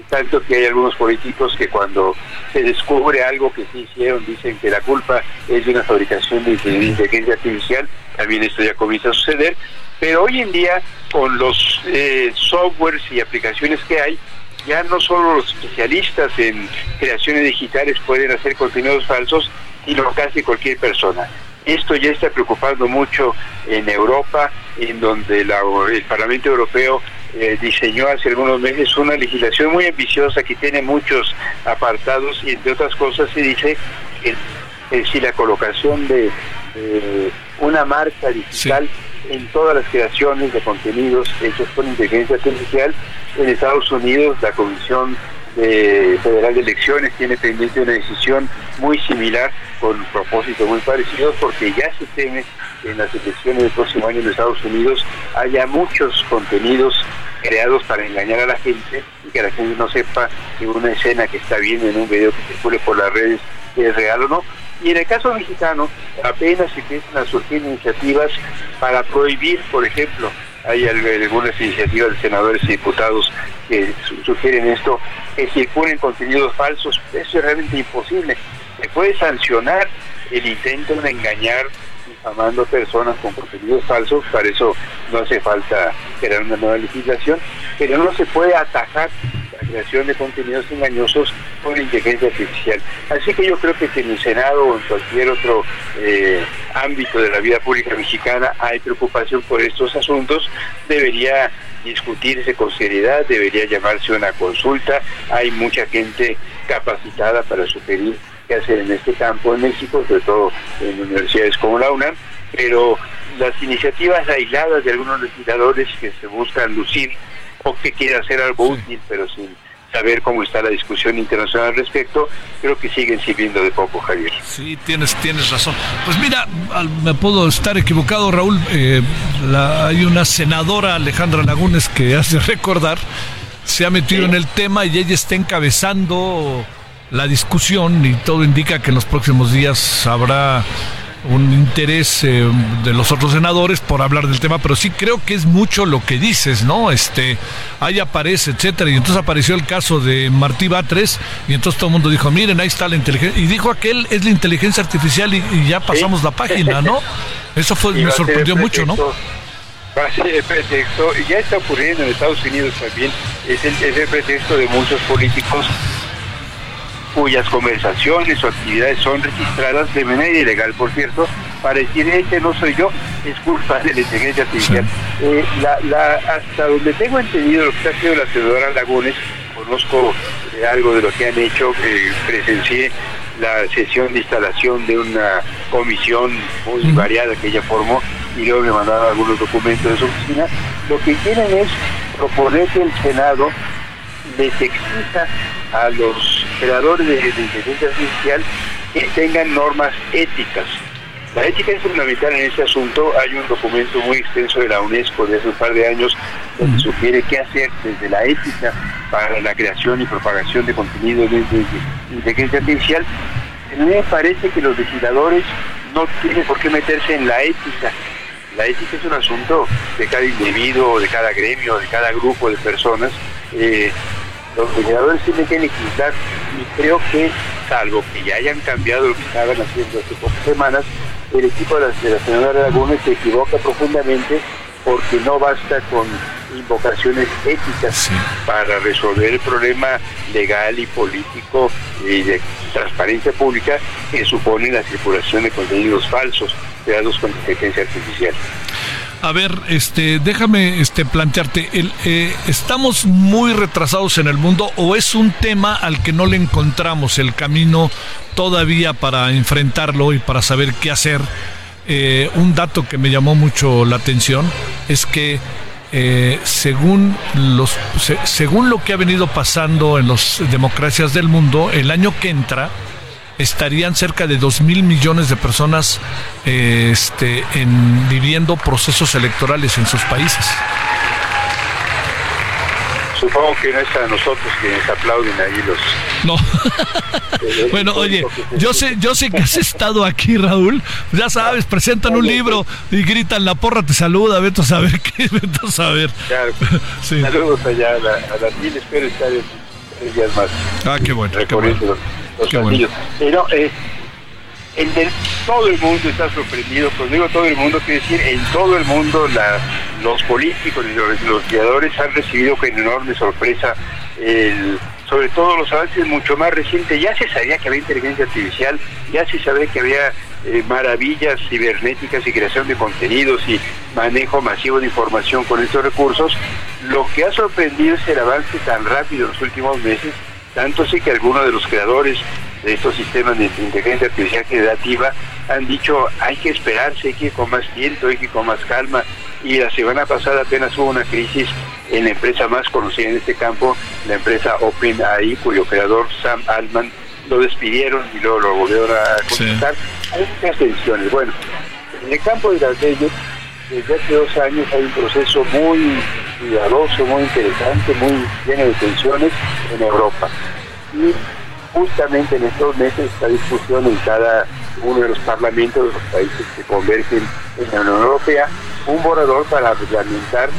tanto que hay algunos políticos que cuando se descubre algo que sí hicieron dicen que la culpa es de una fabricación de inteligencia artificial también esto ya comienza a suceder, pero hoy en día con los eh, softwares y aplicaciones que hay, ya no solo los especialistas en creaciones digitales pueden hacer contenidos falsos, sino casi cualquier persona. Esto ya está preocupando mucho en Europa, en donde el Parlamento Europeo eh, diseñó hace algunos meses una legislación muy ambiciosa que tiene muchos apartados y entre otras cosas se dice que si la colocación de una marca digital en todas las creaciones de contenidos hechos con inteligencia artificial. En Estados Unidos, la Comisión Federal de Elecciones tiene pendiente una decisión muy similar con propósitos muy parecidos porque ya se teme que en las elecciones del próximo año en Estados Unidos haya muchos contenidos creados para engañar a la gente y que la gente no sepa que una escena que está viendo en un video que circule por las redes es real o no. Y en el caso mexicano, apenas empiezan a surgir iniciativas para prohibir, por ejemplo, hay algunas iniciativas de senadores y diputados que sugieren esto, que circulen contenidos falsos. Eso es realmente imposible. Se puede sancionar el intento de engañar difamando personas con contenidos falsos, para eso no hace falta crear una nueva legislación, pero no se puede atajar la creación de contenidos engañosos con inteligencia artificial. Así que yo creo que en el Senado o en cualquier otro eh, ámbito de la vida pública mexicana hay preocupación por estos asuntos, debería discutirse con seriedad, debería llamarse una consulta, hay mucha gente capacitada para sugerir qué hacer en este campo en México, sobre todo en universidades como la UNAM, pero las iniciativas aisladas de algunos legisladores que se buscan lucir o que quieren hacer algo útil, pero sin saber cómo está la discusión internacional al respecto, creo que siguen sirviendo de poco, Javier. Sí, tienes, tienes razón. Pues mira, me puedo estar equivocado, Raúl. Eh, hay una senadora, Alejandra Lagunes, que hace recordar, se ha metido en el tema y ella está encabezando la discusión y todo indica que en los próximos días habrá un interés eh, de los otros senadores por hablar del tema, pero sí creo que es mucho lo que dices, ¿no? Este, ahí aparece, etcétera, y entonces apareció el caso de Martí Batres, y entonces todo el mundo dijo, miren, ahí está la inteligencia, y dijo aquel, es la inteligencia artificial, y, ya pasamos la página, ¿no? Eso fue, me sorprendió mucho, ¿no? Va a ser el pretexto, y ya está ocurriendo en Estados Unidos también, es el, es el pretexto de muchos políticos cuyas conversaciones o actividades son registradas de manera ilegal, por cierto, para decir, este no soy yo, es culpa de la inteligencia artificial. Eh, hasta donde tengo entendido lo que está haciendo la senadora Lagunes, conozco eh, algo de lo que han hecho, presencié la sesión de instalación de una comisión muy variada que ella formó y luego me mandaron algunos documentos de su oficina, lo que quieren es proponer que el Senado les exija a los creadores de, inteligencia artificial que tengan normas éticas. La ética es fundamental en este asunto. Hay un documento muy extenso de la UNESCO de hace un par de años donde sugiere qué hacer desde la ética para la creación y propagación de contenidos de, inteligencia artificial. A mí me parece que los legisladores no tienen por qué meterse en la ética. La ética es un asunto de cada individuo, de cada gremio, de cada grupo de personas. Eh, los legisladores tienen que legislar y creo que, salvo que ya hayan cambiado lo que estaban haciendo hace pocas semanas, el equipo de la, de la senadora Laguna se equivoca profundamente porque no basta con invocaciones éticas para resolver el problema legal y político y de transparencia pública que supone la circulación de contenidos falsos creados con inteligencia artificial. A ver, este, déjame este, plantearte, el, eh, ¿estamos muy retrasados en el mundo o es un tema al que no le encontramos el camino todavía para enfrentarlo y para saber qué hacer? Eh, un dato que me llamó mucho la atención es que eh, según los según lo que ha venido pasando en las democracias del mundo, el año que entra estarían cerca de 2 mil millones de personas este, en, viviendo procesos electorales en sus países. Supongo que no es a nosotros quienes aplauden ahí los. No. bueno, oye, yo sé, yo sé que has estado aquí, Raúl. Ya sabes, presentan un libro y gritan la porra te saluda, vete a saber qué, vete a saber. Claro. Saludos allá a la, a la espero estar en días más. Ah, qué bueno. Qué bueno los Pero eh, todo el mundo está sorprendido, pues digo todo el mundo, quiere decir, en todo el mundo la, los políticos y los, los guiadores han recibido con enorme sorpresa el, sobre todo los avances mucho más recientes. Ya se sabía que había inteligencia artificial, ya se sabía que había eh, maravillas cibernéticas y creación de contenidos y manejo masivo de información con estos recursos. Lo que ha sorprendido es el avance tan rápido en los últimos meses tanto así que algunos de los creadores de estos sistemas de inteligencia artificial generativa han dicho hay que esperarse, hay que ir con más tiempo, hay que ir con más calma. Y la semana pasada apenas hubo una crisis en la empresa más conocida en este campo, la empresa OpenAI, cuyo creador Sam Altman lo despidieron y luego lo volvieron a contratar. Hay muchas tensiones. Bueno, en el campo de las leyes, desde hace dos años hay un proceso muy cuidadoso, muy interesante, muy lleno de tensiones en Europa. Y justamente en estos meses esta discusión en cada uno de los parlamentos de los países que convergen en la Unión Europea, un borrador para reglamentar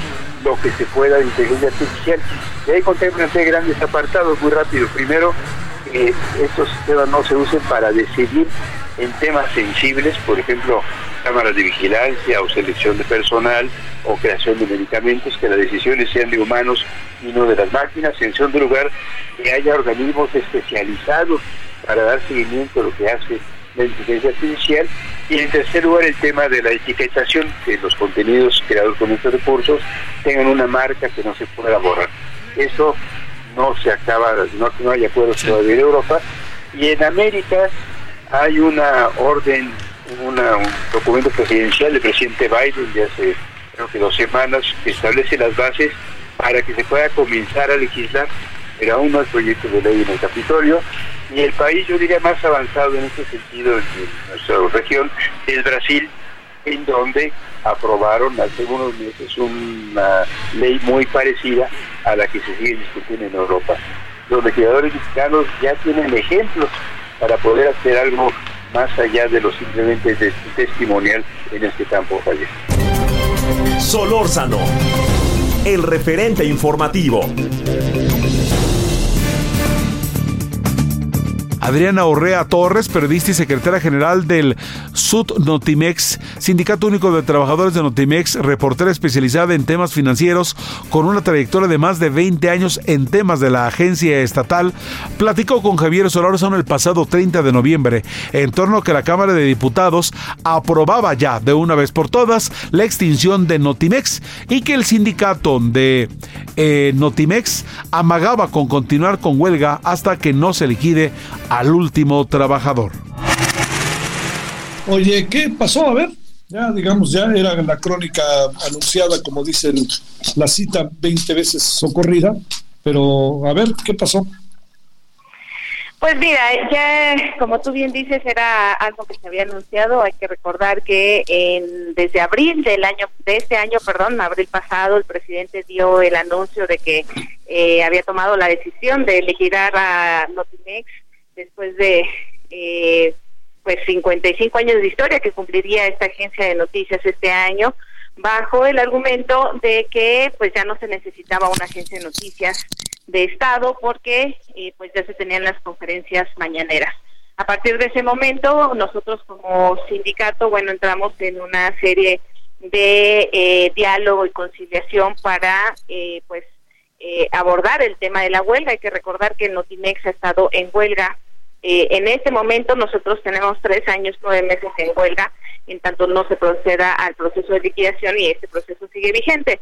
lo que se pueda de inteligencia artificial. Y ahí contemplan tres grandes apartados muy rápido. Primero, que estos sistemas no se usen para decidir en temas sensibles, por ejemplo, cámaras de vigilancia o selección de personal o creación de medicamentos, que las decisiones sean de humanos y no de las máquinas. En segundo lugar, que haya organismos especializados para dar seguimiento a lo que hace la inteligencia artificial. Y en tercer lugar, el tema de la etiquetación, que los contenidos creados con estos recursos tengan una marca que no se pueda borrar. Eso no se acaba, no, no hay acuerdos todavía en Europa. Y en América hay una orden, un documento presidencial del presidente Biden de hace creo que dos semanas que establece las bases para que se pueda comenzar a legislar, pero aún no hay proyecto de ley en el Capitolio. Y el país, yo diría, más avanzado en este sentido en nuestra región es Brasil, en donde aprobaron hace unos meses una ley muy parecida a la que se sigue discutiendo en Europa. Los legisladores mexicanos ya tienen ejemplos para poder hacer algo más allá de lo simplemente testimonial en este campo fallecido. Solórzano, el referente informativo. Adriana Orrea Torres, periodista y secretaria general del SUD Notimex, Sindicato Único de Trabajadores de Notimex, reportera especializada en temas financieros con una trayectoria de más de 20 años en temas de la agencia estatal, platicó con Javier Solórzano el pasado 30 de noviembre en torno a que la Cámara de Diputados aprobaba ya de una vez por todas la extinción de Notimex y que el sindicato de eh, Notimex amagaba con continuar con huelga hasta que no se liquide al último trabajador. Oye, ¿qué pasó? A ver, ya digamos, ya era la crónica anunciada, como dice la cita, 20 veces socorrida, pero a ver, ¿qué pasó? Pues mira, ya como tú bien dices, era algo que se había anunciado. Hay que recordar que en, desde abril del año, de este año, perdón, abril pasado, el presidente dio el anuncio de que eh, había tomado la decisión de elegir a Notimex después de eh, pues 55 años de historia que cumpliría esta agencia de noticias este año bajo el argumento de que pues ya no se necesitaba una agencia de noticias de estado porque eh, pues ya se tenían las conferencias mañaneras a partir de ese momento nosotros como sindicato bueno entramos en una serie de eh, diálogo y conciliación para eh, pues eh, abordar el tema de la huelga. Hay que recordar que Notimex ha estado en huelga. Eh, en este momento nosotros tenemos tres años, nueve meses en huelga, en tanto no se proceda al proceso de liquidación y este proceso sigue vigente.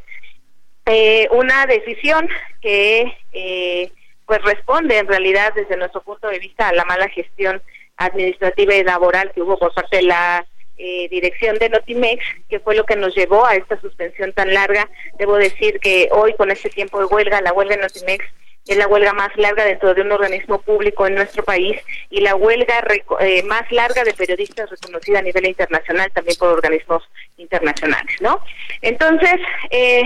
Eh, una decisión que pues responde en realidad desde nuestro punto de vista a la mala gestión administrativa y laboral que hubo por parte de la eh, dirección de Notimex, que fue lo que nos llevó a esta suspensión tan larga. Debo decir que hoy, con este tiempo de huelga, la huelga de Notimex es la huelga más larga dentro de un organismo público en nuestro país y la huelga eh, más larga de periodistas reconocida a nivel internacional también por organismos internacionales, ¿no? Entonces, eh,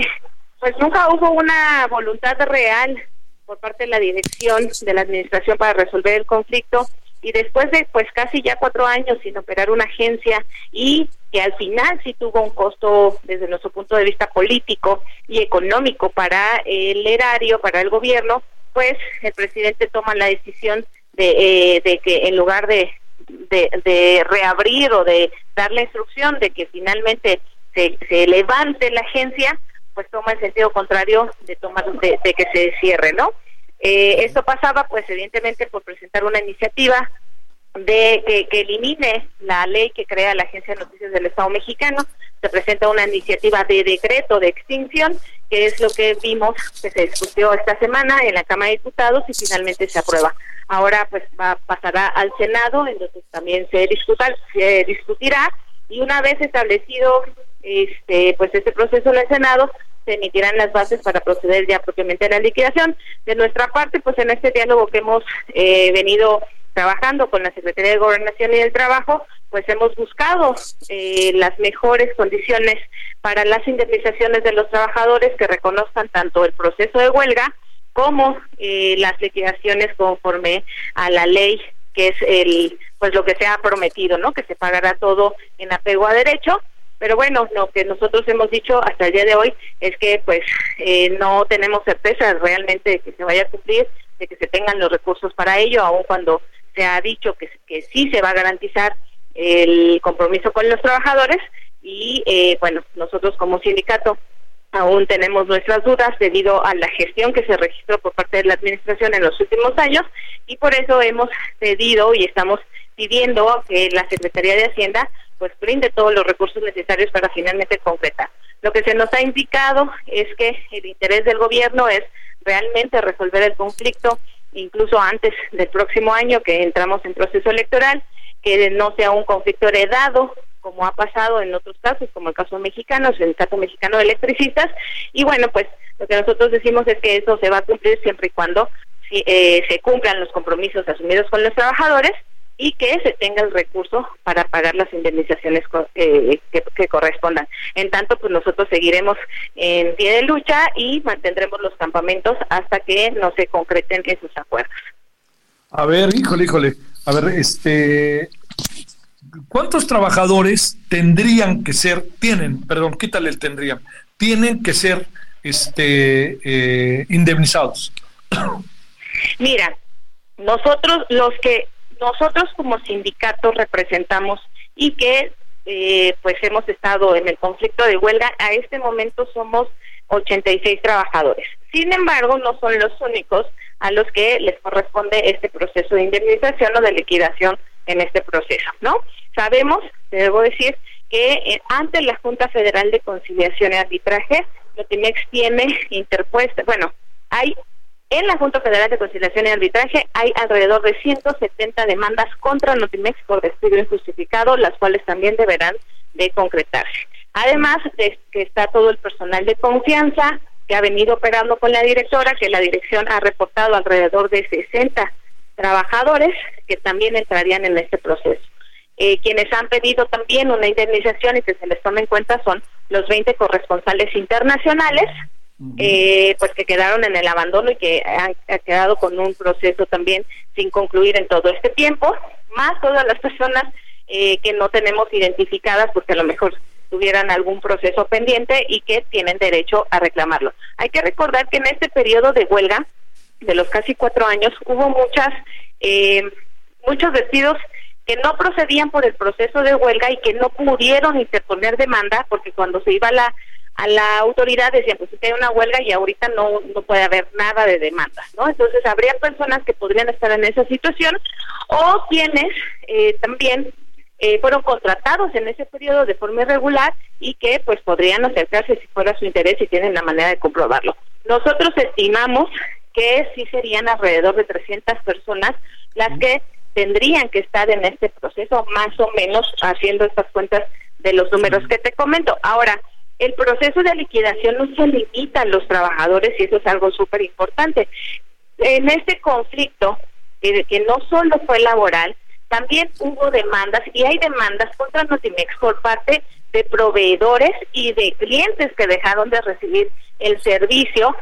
pues nunca hubo una voluntad real por parte de la dirección de la administración para resolver el conflicto y después de pues casi ya cuatro años sin operar una agencia y que al final sí tuvo un costo desde nuestro punto de vista político y económico para el erario, para el gobierno, pues el presidente toma la decisión de, eh, de que en lugar de, de, reabrir o de dar la instrucción de que finalmente se, se levante la agencia, pues toma el sentido contrario de tomar de, de que se cierre, ¿no? Eh, esto pasaba, pues, evidentemente, por presentar una iniciativa de que, que, elimine la ley que crea la Agencia de Noticias del Estado Mexicano. Se presenta una iniciativa de decreto de extinción, que es lo que vimos que se discutió esta semana en la Cámara de Diputados y finalmente se aprueba. ahora pues va, pasará al Senado, en donde también se, discuta, se discutirá y una vez establecido este pues este proceso en el Senado se emitirán las bases para proceder ya propiamente a la liquidación. De nuestra parte, pues en este diálogo que hemos eh, venido trabajando con la Secretaría de Gobernación y del Trabajo, pues hemos buscado eh, las mejores condiciones para las indemnizaciones de los trabajadores que reconozcan tanto el proceso de huelga como eh, las liquidaciones conforme a la ley que es el pues lo que se ha prometido, ¿no? Que se pagará todo en apego a derecho. Pero bueno, lo que nosotros hemos dicho hasta el día de hoy es que pues eh, no tenemos certeza realmente de que se vaya a cumplir, de que se tengan los recursos para ello, aun cuando se ha dicho que, que sí se va a garantizar el compromiso con los trabajadores y eh, bueno, nosotros como sindicato aún tenemos nuestras dudas debido a la gestión que se registró por parte de la administración en los últimos años y por eso hemos pedido y estamos pidiendo que la Secretaría de Hacienda pues brinde todos los recursos necesarios para finalmente concretar. Lo que se nos ha indicado es que el interés del gobierno es realmente resolver el conflicto incluso antes del próximo año que entramos en proceso electoral, que no sea un conflicto heredado como ha pasado en otros casos, como el caso mexicano, el caso mexicano de electricistas, y bueno, pues lo que nosotros decimos es que eso se va a cumplir siempre y cuando eh, se cumplan los compromisos asumidos con los trabajadores y que se tenga el recurso para pagar las indemnizaciones eh, que, correspondan. En tanto, pues nosotros seguiremos en pie de lucha y mantendremos los campamentos hasta que no se concreten esos acuerdos. A ver, híjole, híjole. A ver, este, ¿cuántos trabajadores tendrían que ser, tienen, perdón, quítale el tendrían, tienen que ser, este, eh, indemnizados? Mira, nosotros los que nosotros como sindicato representamos y que eh, pues hemos estado en el conflicto de huelga, a este momento somos 86 trabajadores. Sin embargo, no son los únicos a los que les corresponde este proceso de indemnización o de liquidación en este proceso, ¿no? Sabemos, debo decir, que eh, ante la Junta Federal de Conciliación y Arbitraje, Notimex tiene interpuesta, bueno, hay en la Junta Federal de Conciliación y Arbitraje hay alrededor de 170 demandas contra Notimex por despido injustificado, las cuales también deberán de concretarse. Además de que está todo el personal de confianza que ha venido operando con la directora, que la dirección ha reportado alrededor de 60 trabajadores que también entrarían en este proceso. Eh, quienes han pedido también una indemnización y que se les tome en cuenta son los 20 corresponsales internacionales, eh, pues que quedaron en el abandono y que han, quedado con un proceso también sin concluir en todo este tiempo, más todas las personas eh, que no tenemos identificadas porque a lo mejor tuvieran algún proceso pendiente y que tienen derecho a reclamarlo. Hay que recordar que en este periodo de huelga de los casi cuatro años hubo muchas eh, muchos despidos que no procedían por el proceso de huelga y que no pudieron interponer demanda porque cuando se iba la a la autoridad decían, pues es que hay una huelga y ahorita no, no puede haber nada de demanda, ¿no? Entonces habría personas que podrían estar en esa situación o quienes eh, también eh, fueron contratados en ese periodo de forma irregular y que pues podrían acercarse si fuera su interés y tienen la manera de comprobarlo. Nosotros estimamos que sí serían alrededor de 300 personas las que tendrían que estar en este proceso, más o menos haciendo estas cuentas de los números que te comento. Ahora, el proceso de liquidación no se limita a los trabajadores y eso es algo súper importante. En este conflicto, que no solo fue laboral, también hubo demandas y hay demandas contra Notimex por parte de proveedores y de clientes que dejaron de recibir el servicio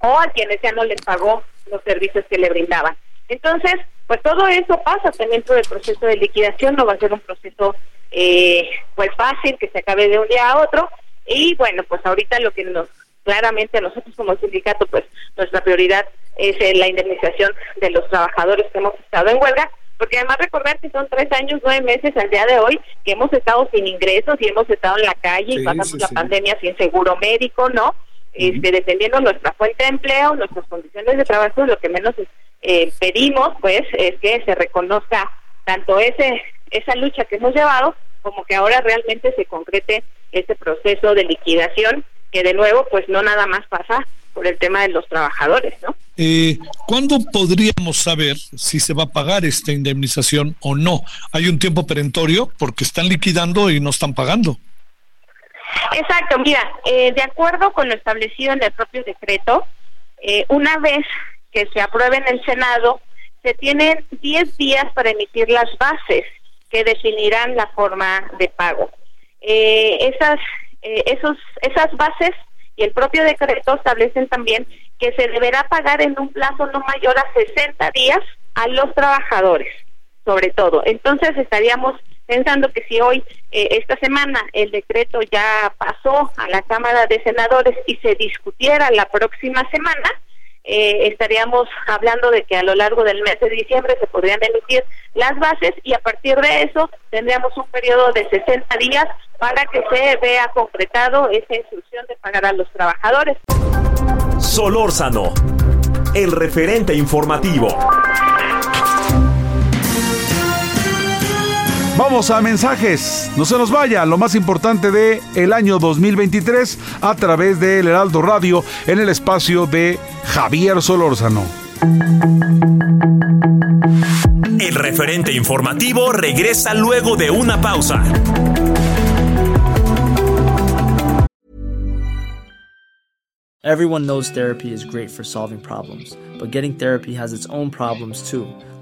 o a quienes ya no les pagó los servicios que le brindaban. Entonces, pues todo eso pasa también por el proceso de liquidación, no va a ser un proceso eh, pues fácil que se acabe de un día a otro, y bueno, pues ahorita lo que nos claramente nosotros como sindicato, pues nuestra prioridad es eh, la indemnización de los trabajadores que hemos estado en huelga, porque además recordar que son tres años, nueve meses al día de hoy que hemos estado sin ingresos y hemos estado en la calle y pasamos la pandemia sin seguro médico, ¿no? Este, dependiendo nuestra fuente de empleo, nuestras condiciones de trabajo, lo que menos eh, pedimos, pues, es que se reconozca tanto ese esa lucha que hemos llevado como que ahora realmente se concrete este proceso de liquidación que de nuevo pues no nada más pasa por el tema de los trabajadores, ¿no? Eh, ¿Cuándo podríamos saber si se va a pagar esta indemnización o no? ¿Hay un tiempo perentorio porque están liquidando y no están pagando? Exacto, mira, eh, de acuerdo con lo establecido en el propio decreto, eh, una vez que se apruebe en el Senado, se tienen 10 días para emitir las bases que definirán la forma de pago. Eh, esas, esos, esas bases y el propio decreto establecen también que se deberá pagar en un plazo no mayor a 60 días a los trabajadores, sobre todo. Entonces estaríamos pensando que si hoy, eh, esta semana, el decreto ya pasó a la Cámara de Senadores y se discutiera la próxima semana, eh, estaríamos hablando de que a lo largo del mes de diciembre se podrían emitir las bases y a partir de eso tendríamos un periodo de 60 días para que se vea concretado esa instrucción de pagar a los trabajadores. Solórzano, el referente informativo. Vamos a mensajes. No se nos vaya lo más importante de el año 2023 a través de El Heraldo Radio en el espacio de Javier Solórzano. El referente informativo regresa luego de una pausa. Everyone knows therapy is great for solving problems, but getting therapy has its own problems too.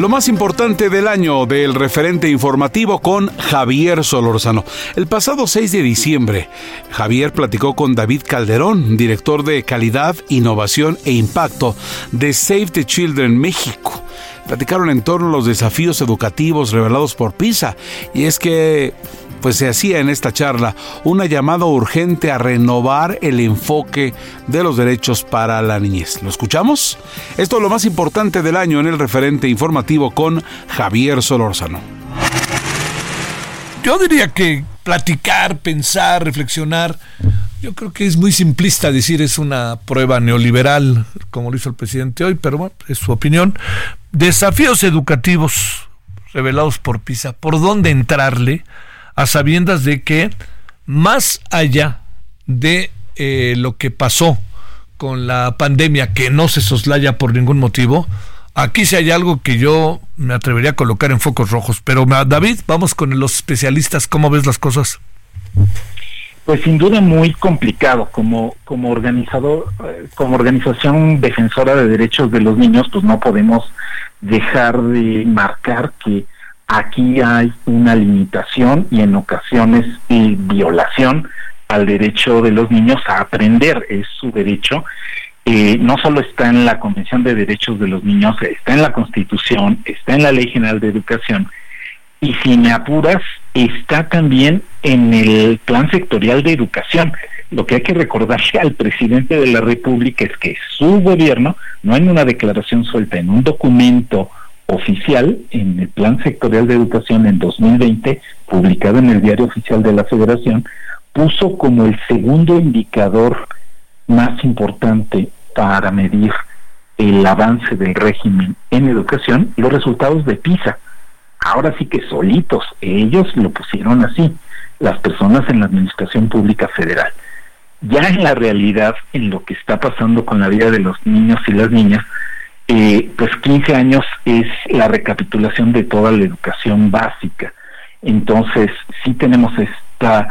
Lo más importante del año del referente informativo con Javier Solórzano. El pasado 6 de diciembre, Javier platicó con David Calderón, director de Calidad, Innovación e Impacto de Save the Children México. Platicaron en torno a los desafíos educativos revelados por PISA. Y es que pues se hacía en esta charla una llamada urgente a renovar el enfoque de los derechos para la niñez. ¿Lo escuchamos? Esto es lo más importante del año en el referente informativo con Javier Solórzano. Yo diría que platicar, pensar, reflexionar, yo creo que es muy simplista decir es una prueba neoliberal, como lo hizo el presidente hoy, pero bueno, es su opinión. Desafíos educativos revelados por PISA, ¿por dónde entrarle? A sabiendas de que más allá de eh, lo que pasó con la pandemia, que no se soslaya por ningún motivo, aquí sí hay algo que yo me atrevería a colocar en focos rojos. Pero David, vamos con los especialistas, ¿cómo ves las cosas? Pues sin duda muy complicado como como organizador eh, como organización defensora de derechos de los niños pues no podemos dejar de marcar que aquí hay una limitación y en ocasiones violación al derecho de los niños a aprender, es su derecho. Eh, no solo está en la Convención de Derechos de los Niños, está en la Constitución, está en la Ley General de Educación, y si me apuras, está también en el Plan Sectorial de Educación. Lo que hay que recordarle al presidente de la República es que su gobierno, no en una declaración suelta, en un documento oficial en el Plan Sectorial de Educación en 2020, publicado en el Diario Oficial de la Federación, puso como el segundo indicador más importante para medir el avance del régimen en educación los resultados de PISA. Ahora sí que solitos, ellos lo pusieron así, las personas en la Administración Pública Federal. Ya en la realidad, en lo que está pasando con la vida de los niños y las niñas, eh, pues 15 años es la recapitulación de toda la educación básica. Entonces, sí tenemos esta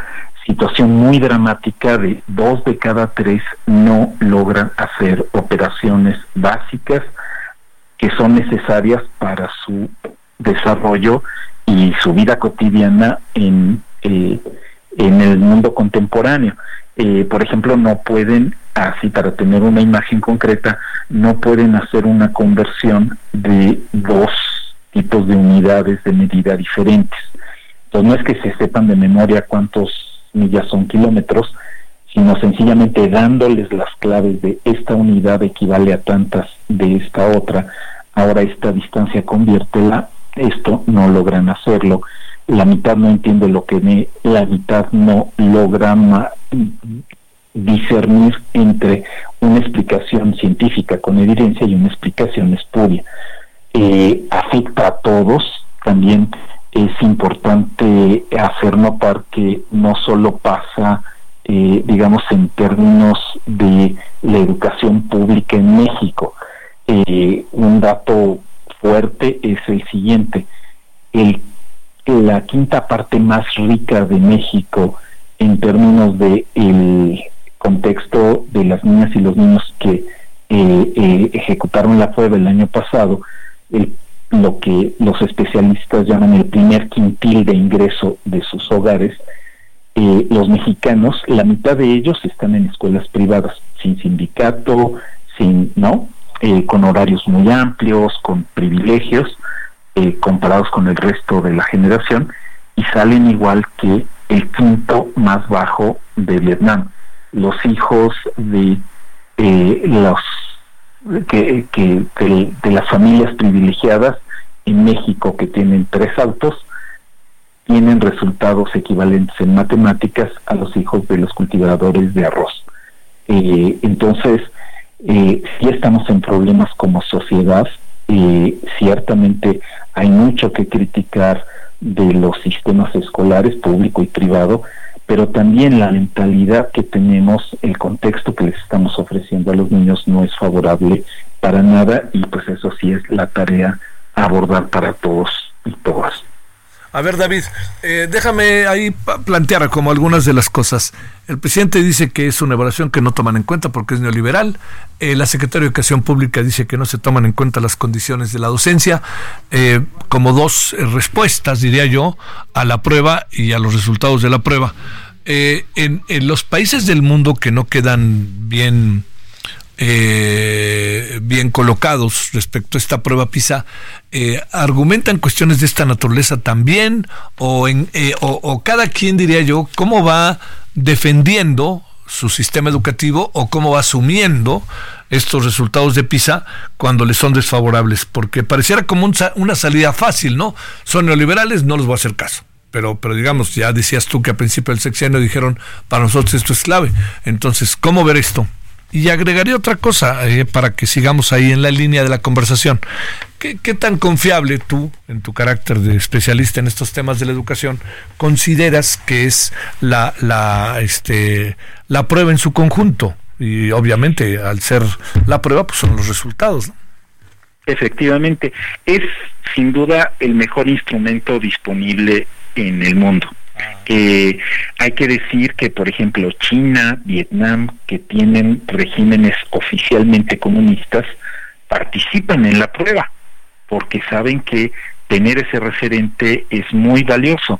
situación muy dramática de dos de cada tres no logran hacer operaciones básicas que son necesarias para su desarrollo y su vida cotidiana en, eh, en el mundo contemporáneo. Eh, por ejemplo, no pueden, así para tener una imagen concreta, no pueden hacer una conversión de dos tipos de unidades de medida diferentes. Entonces no es que se sepan de memoria cuántos millas son kilómetros, sino sencillamente dándoles las claves de esta unidad equivale a tantas de esta otra, ahora esta distancia conviértela, esto no logran hacerlo, la mitad no entiende lo que me, la mitad no logra discernir entre una explicación científica con evidencia y una explicación espuria. Eh, afecta a todos, también es importante hacer notar que no solo pasa eh, digamos, en términos de la educación pública en México. Eh, un dato fuerte es el siguiente. El, la quinta parte más rica de México en términos de el contexto de las niñas y los niños que eh, ejecutaron la prueba el año pasado, lo que los especialistas llaman el primer quintil de ingreso de sus hogares, eh, los mexicanos, la mitad de ellos están en escuelas privadas, sin sindicato, sin, ¿no? Eh, con horarios muy amplios, con privilegios, eh, comparados con el resto de la generación, y salen igual que el quinto más bajo de Vietnam. Los hijos de los que, de las familias privilegiadas en México que tienen tres autos tienen resultados equivalentes en matemáticas a los hijos de los cultivadores de arroz. Eh, entonces, eh, si estamos en problemas como sociedad, eh, ciertamente hay mucho que criticar de los sistemas escolares público y privado, pero también la mentalidad que tenemos, el contexto que les estamos ofreciendo a los niños no es favorable para nada y pues eso sí es la tarea a abordar para todos y todas. A ver, David, eh, déjame ahí plantear como algunas de las cosas. El presidente dice que es una evaluación que no toman en cuenta porque es neoliberal. Eh, la secretaria de Educación Pública dice que no se toman en cuenta las condiciones de la docencia. Eh, como dos respuestas, diría yo, a la prueba y a los resultados de la prueba. en los países del mundo que no quedan bien eh, bien colocados respecto a esta prueba PISA, eh, argumentan cuestiones de esta naturaleza también, o, eh, o, cada quien, diría yo, cómo va defendiendo su sistema educativo o cómo va asumiendo estos resultados de PISA cuando les son desfavorables, porque pareciera como una salida fácil, ¿no? Son neoliberales, no les voy a hacer caso. Pero, pero digamos, ya decías tú que a principio del sexenio dijeron, para nosotros esto es clave. Entonces, ¿cómo ver esto? Y agregaría otra cosa eh, para que sigamos ahí en la línea de la conversación. ¿Qué, tan confiable tú, en tu carácter de especialista en estos temas de la educación, consideras que es la, la, este, la prueba en su conjunto? Y obviamente, al ser la prueba, pues son los resultados. Efectivamente, es sin duda el mejor instrumento disponible en el mundo. Eh, hay que decir que, por ejemplo, China, Vietnam, que tienen regímenes oficialmente comunistas, participan en la prueba, porque saben que tener ese referente es muy valioso.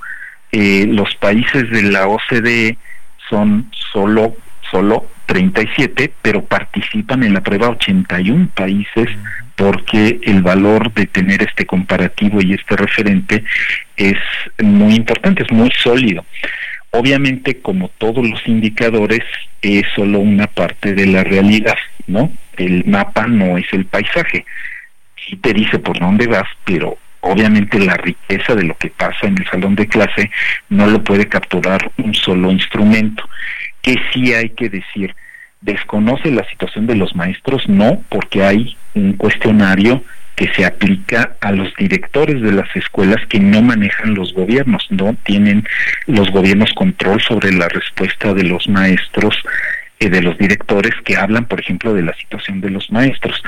Eh, los países de la OCDE son solo, solo 37, pero participan en la prueba 81 países porque el valor de tener este comparativo y este referente es muy importante, es muy sólido. Obviamente, como todos los indicadores, es solo una parte de la realidad, ¿no? El mapa no es el paisaje. Sí te dice por dónde vas, pero obviamente la riqueza de lo que pasa en el salón de clase no lo puede capturar un solo instrumento. Que sí hay que decir, desconoce la situación de los maestros, no, porque hay un cuestionario que se aplica a los directores de las escuelas que no manejan los gobiernos, no tienen los gobiernos control sobre la respuesta de los maestros, eh, de los directores que hablan, por ejemplo, de la situación de los maestros.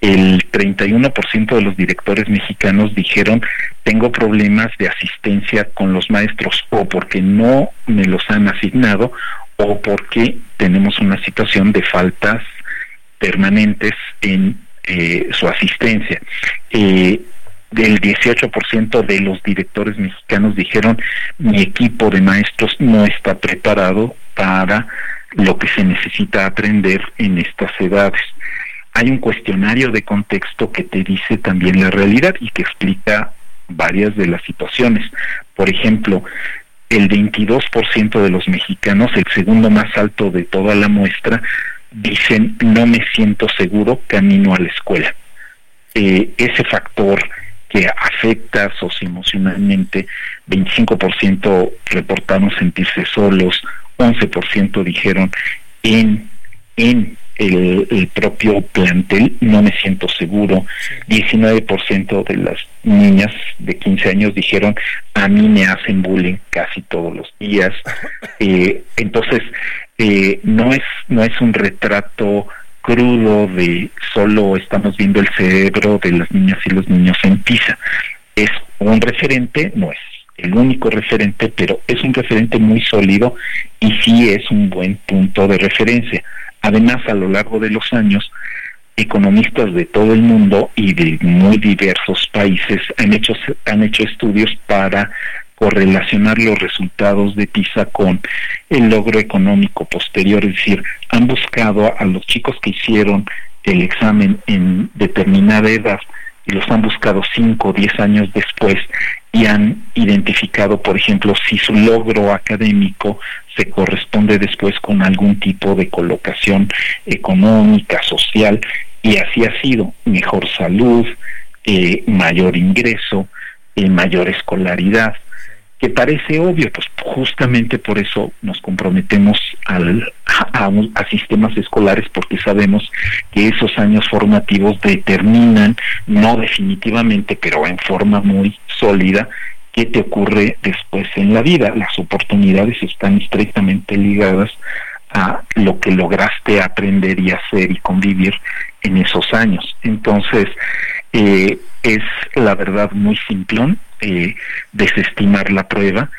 El 31% de los directores mexicanos dijeron, tengo problemas de asistencia con los maestros o porque no me los han asignado o porque tenemos una situación de faltas permanentes en eh, su asistencia. Eh, del 18% de los directores mexicanos dijeron mi equipo de maestros no está preparado para lo que se necesita aprender en estas edades. Hay un cuestionario de contexto que te dice también la realidad y que explica varias de las situaciones. Por ejemplo, el 22% de los mexicanos, el segundo más alto de toda la muestra, dicen no me siento seguro camino a la escuela. Eh, ese factor que afecta socioemocionalmente, 25% reportaron sentirse solos, 11% dijeron en, en el, propio plantel no me siento seguro, 19% de las niñas de 15 años dijeron a mí me hacen bullying casi todos los días, eh, entonces eh, no es no es un retrato crudo de solo estamos viendo el cerebro de las niñas y los niños en PISA. Es un referente, no es el único referente, pero es un referente muy sólido y sí es un buen punto de referencia. Además, a lo largo de los años, economistas de todo el mundo y de muy diversos países han hecho, han hecho estudios para correlacionar los resultados de PISA con el logro económico posterior, es decir, han buscado a los chicos que hicieron el examen en determinada edad y los han buscado 5 o 10 años después y han identificado, por ejemplo, si su logro académico se corresponde después con algún tipo de colocación económica, social, y así ha sido, mejor salud, eh, mayor ingreso, eh, mayor escolaridad que parece obvio, pues justamente por eso nos comprometemos al, a, a, sistemas escolares porque sabemos que esos años formativos determinan, no definitivamente, pero en forma muy sólida, qué te ocurre después en la vida. Las oportunidades están estrictamente ligadas a lo que lograste aprender y hacer y convivir en esos años. Entonces, eh, es la verdad muy simplón eh, desestimar la prueba,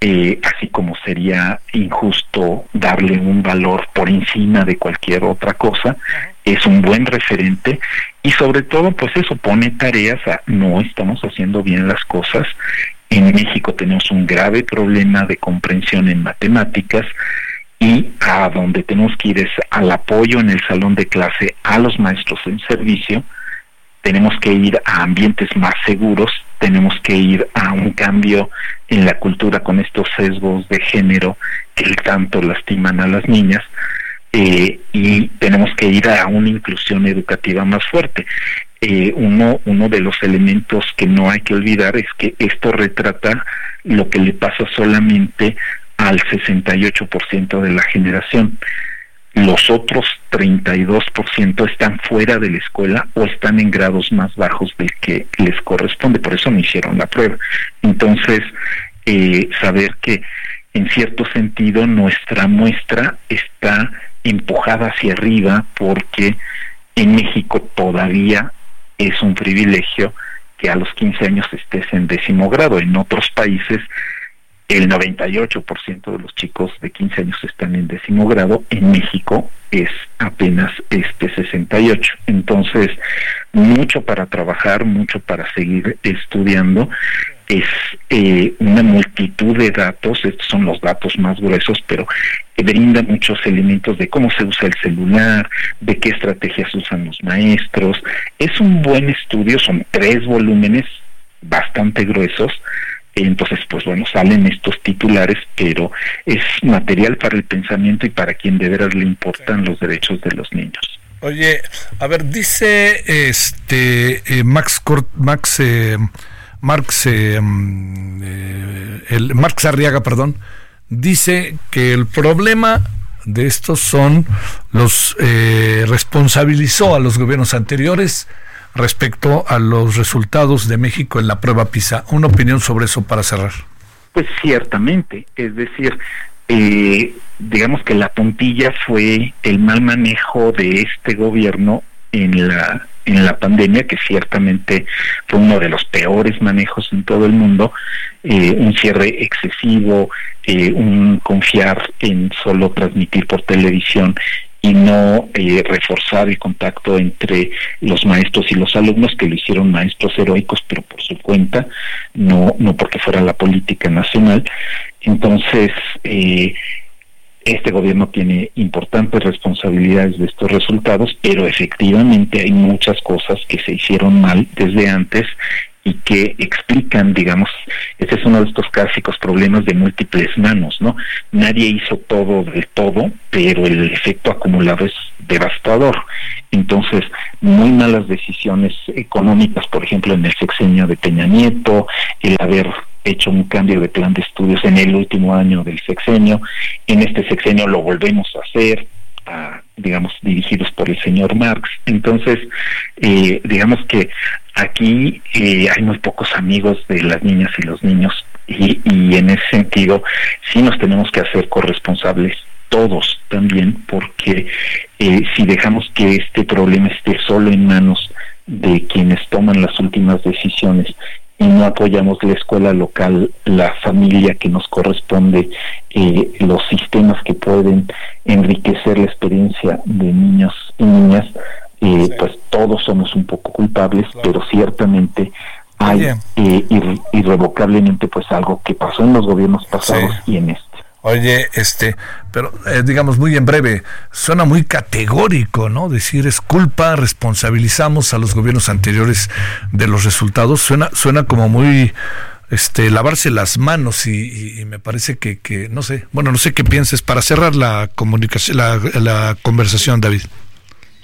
eh, así como sería injusto darle un valor por encima de cualquier otra cosa, es un buen referente y sobre todo pues eso pone tareas a no estamos haciendo bien las cosas. En México tenemos un grave problema de comprensión en matemáticas y a donde tenemos que ir es al apoyo en el salón de clase a los maestros en servicio, tenemos que ir a ambientes más seguros, tenemos que ir a un cambio en la cultura con estos sesgos de género que tanto lastiman a las niñas eh, y tenemos que ir a una inclusión educativa más fuerte. Eh, uno, uno de los elementos que no hay que olvidar es que esto retrata lo que le pasa solamente al 68% de la generación los otros 32% están fuera de la escuela o están en grados más bajos del que les corresponde, por eso no hicieron la prueba. Entonces, eh, saber que en cierto sentido nuestra muestra está empujada hacia arriba porque en México todavía es un privilegio que a los 15 años estés en décimo grado. En otros países el 98% de los chicos de 15 años están en décimo grado, en México es apenas este 68. Entonces, mucho para trabajar, mucho para seguir estudiando. Es eh, una multitud de datos, estos son los datos más gruesos, pero brinda muchos elementos de cómo se usa el celular, de qué estrategias usan los maestros. Es un buen estudio, son tres volúmenes bastante gruesos entonces, pues bueno, salen estos titulares, pero es material para el pensamiento y para quien de veras le importan los derechos de los niños. Oye, a ver, dice este eh, Max Max eh, Marx eh, mm, el Marx Arriaga, perdón, dice que el problema de estos son los responsabilizó a los gobiernos anteriores respecto a los resultados de México en la prueba PISA. Una opinión sobre eso para cerrar. Pues ciertamente, es decir, eh, digamos que la puntilla fue el mal manejo de este gobierno en la en la pandemia, que ciertamente fue uno de los peores manejos en todo el mundo, eh, un cierre excesivo, eh, un confiar en solo transmitir por televisión y no eh, reforzar el contacto entre los maestros y los alumnos que lo hicieron maestros heroicos pero por su cuenta no no porque fuera la política nacional. Entonces eh, este gobierno tiene importantes responsabilidades de estos resultados, pero efectivamente hay muchas cosas que se hicieron mal desde antes y que explican, digamos, este es uno de estos clásicos problemas de múltiples manos, ¿no? Nadie hizo todo de todo, pero el efecto acumulado es devastador. Entonces, muy malas decisiones económicas, por ejemplo, en el sexenio de Peña Nieto, el haber hecho un cambio de plan de estudios en el último año del sexenio, en este sexenio lo volvemos a hacer, digamos, dirigidos por el señor Marx. Entonces, eh, digamos que aquí eh, hay muy pocos amigos de las niñas y los niños y, y en ese sentido sí nos tenemos que hacer corresponsables todos también porque eh, si dejamos que este problema esté solo en manos de quienes toman las últimas decisiones y no apoyamos la escuela local, la familia que nos corresponde, eh, los sistemas que pueden enriquecer la experiencia de niños y niñas, eh, pues todos somos un poco culpables, pero ciertamente hay eh, irrevocablemente pues algo que pasó en los gobiernos pasados y en este. Oye, este, pero eh, digamos muy en breve, suena muy categórico, ¿no? Decir es culpa, responsabilizamos a los gobiernos anteriores de los resultados, suena, suena como muy este lavarse las manos y, me parece que, que, no sé, bueno, no sé qué pienses para cerrar la comunicación, la conversación, David.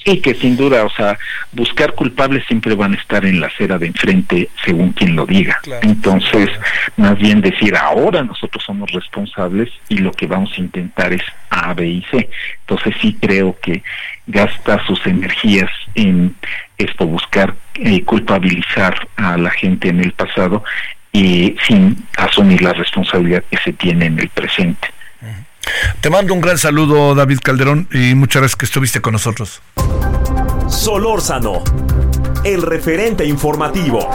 Sí, que sin duda, o sea, buscar culpables siempre van a estar en la acera de enfrente según quien lo diga. Entonces, más bien decir, ahora nosotros somos responsables y lo que vamos a intentar es A, B y C. Entonces sí creo que gasta sus energías en esto, buscar eh, culpabilizar a la gente en el pasado y sin asumir la responsabilidad que se tiene en el presente. Te mando un gran saludo, David Calderón, y muchas gracias que estuviste con nosotros. Solórzano, el referente informativo.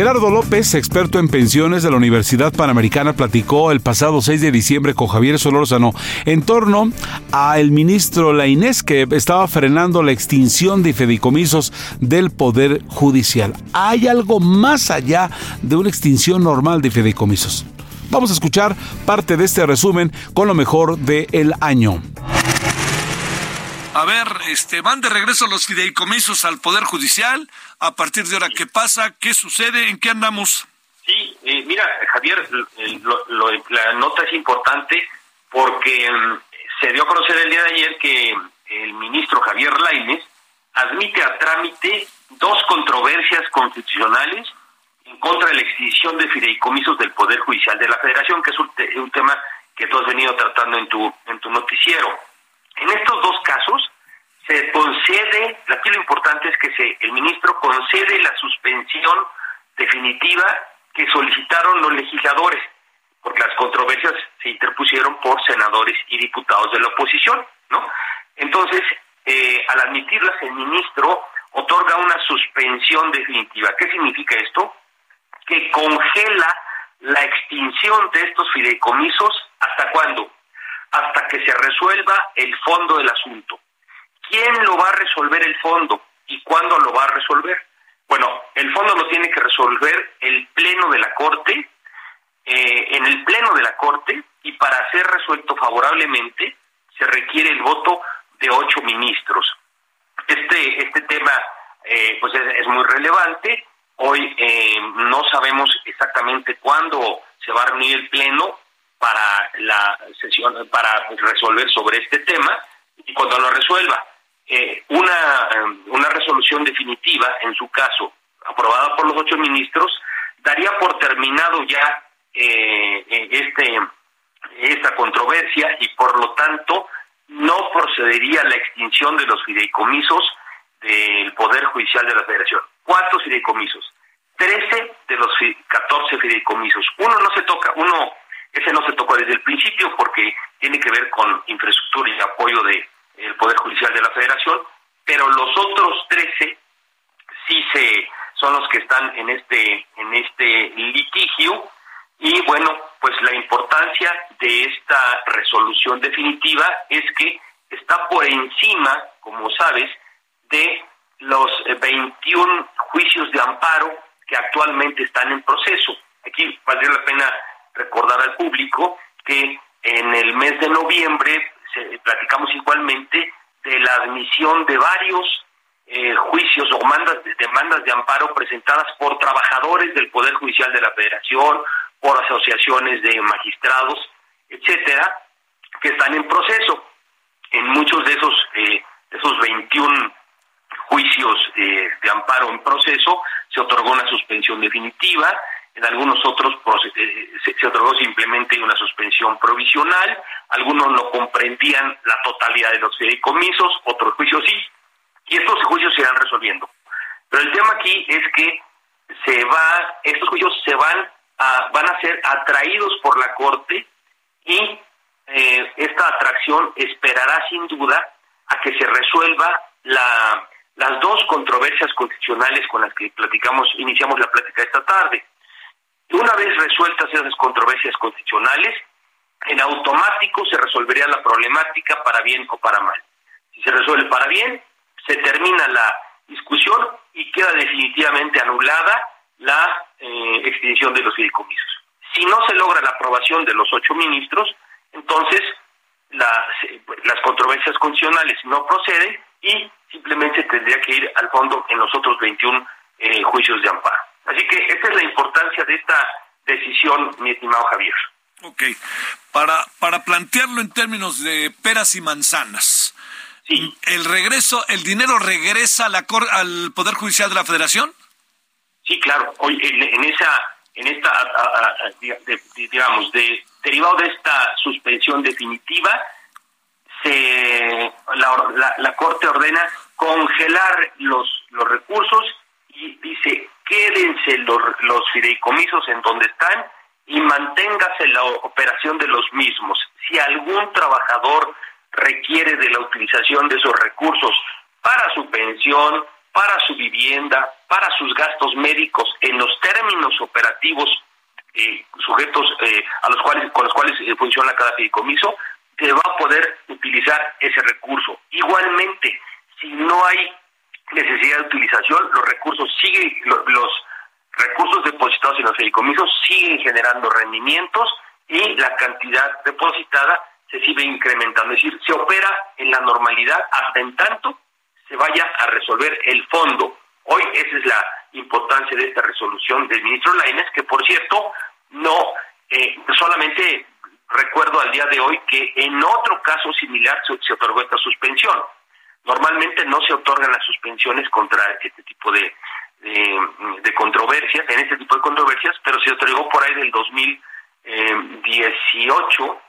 Gerardo López, experto en pensiones de la Universidad Panamericana, platicó el pasado 6 de diciembre con Javier Solórzano en torno al ministro Lainés que estaba frenando la extinción de fideicomisos del Poder Judicial. ¿Hay algo más allá de una extinción normal de fideicomisos? Vamos a escuchar parte de este resumen con lo mejor del año. A ver, este, van de regreso los fideicomisos al Poder Judicial. A partir de ahora, ¿qué pasa? ¿Qué sucede? ¿En qué andamos? Sí, eh, mira, Javier, la nota es importante porque mm, se dio a conocer el día de ayer que el ministro Javier Lainez admite a trámite dos controversias constitucionales en contra de la extinción de fideicomisos del Poder Judicial de la Federación, que es un, un tema que tú has venido tratando en tu, en tu noticiero. En estos dos casos se concede, aquí lo importante es que se, el ministro concede la suspensión definitiva que solicitaron los legisladores, porque las controversias se interpusieron por senadores y diputados de la oposición, ¿no? Entonces, eh, al admitirlas, el ministro otorga una suspensión definitiva. ¿Qué significa esto? Que congela la extinción de estos fideicomisos hasta cuándo? Hasta que se resuelva el fondo del asunto. ¿Quién lo va a resolver el fondo y cuándo lo va a resolver? Bueno, el fondo lo tiene que resolver el Pleno de la Corte, eh, en el Pleno de la Corte, y para ser resuelto favorablemente se requiere el voto de ocho ministros. Este, este tema eh, pues es, muy relevante. Hoy eh, no sabemos exactamente cuándo se va a reunir el Pleno, para la sesión, para resolver sobre este tema y cuando lo resuelva eh, una, eh, una resolución definitiva, en su caso, aprobada por los ocho ministros, daría por terminado ya eh, este esta controversia y por lo tanto no procedería la extinción de los fideicomisos del Poder Judicial de la Federación. Cuatro fideicomisos, trece de los catorce fideicomisos. Uno no se toca, uno ese no se tocó desde el principio porque tiene que ver con infraestructura y apoyo del el Poder Judicial de la Federación, pero los otros 13 sí se son los que están en este en este litigio Y bueno, pues la importancia de esta resolución definitiva es que está por encima, como sabes, de los 21 juicios de amparo que actualmente están en proceso. Aquí valdría la pena recordar al público que en el mes de noviembre platicamos igualmente de la admisión de varios eh, juicios o demandas de amparo presentadas por trabajadores del Poder Judicial de la Federación, por asociaciones de magistrados, etcétera, que están en proceso. En muchos de esos, eh, esos 21 juicios eh, de amparo en proceso se otorgó una suspensión definitiva, en algunos otros eh, se, otorgó simplemente una suspensión provisional, algunos no comprendían la totalidad de los fideicomisos, otros juicios sí, y estos juicios se irán resolviendo. Pero el tema aquí es que se va, estos juicios se van a, van a ser atraídos por la Corte y eh, esta atracción esperará sin duda a que se resuelva la, las dos controversias constitucionales con las que platicamos, iniciamos la plática esta tarde. Una vez resueltas esas controversias constitucionales, en automático se resolvería la problemática para bien o para mal. Si se resuelve para bien, se termina la discusión y queda definitivamente anulada la eh, extinción de los fideicomisos. Si no se logra la aprobación de los ocho ministros, entonces las controversias constitucionales no proceden y simplemente tendría que ir al fondo en los otros 21 eh, juicios de amparo. Así que esta es la importancia de esta decisión, mi estimado Javier. Ok, para, para plantearlo en términos de peras y manzanas, ¿el regreso, el dinero regresa a la al Poder Judicial de la Federación? Sí, claro. Hoy en, esa, en esta, digamos, de, derivado de esta suspensión definitiva, se la, la, Corte ordena congelar los, los recursos y dice quédense los, fideicomisos en donde están y manténgase la operación de los mismos. Si algún trabajador requiere de la utilización de esos recursos para su pensión, para su vivienda, para sus gastos médicos en los términos operativos eh, sujetos eh, a los cuales con los cuales eh, funciona cada fideicomiso, se va a poder utilizar ese recurso. Igualmente, si no hay necesidad de utilización, los recursos siguen, los recursos depositados en los fideicomisos siguen generando rendimientos y la cantidad depositada se sigue incrementando. Es decir, se opera en la normalidad hasta en tanto se vaya a resolver el fondo. Hoy esa es la importancia de esta resolución del ministro Lainez, que por cierto no eh, solamente recuerdo al día de hoy que en otro caso similar se, otorgó esta suspensión. Normalmente no se otorgan las suspensiones contra este tipo de, de, controversias, en este tipo de controversias, pero se otorgó por ahí del 2018,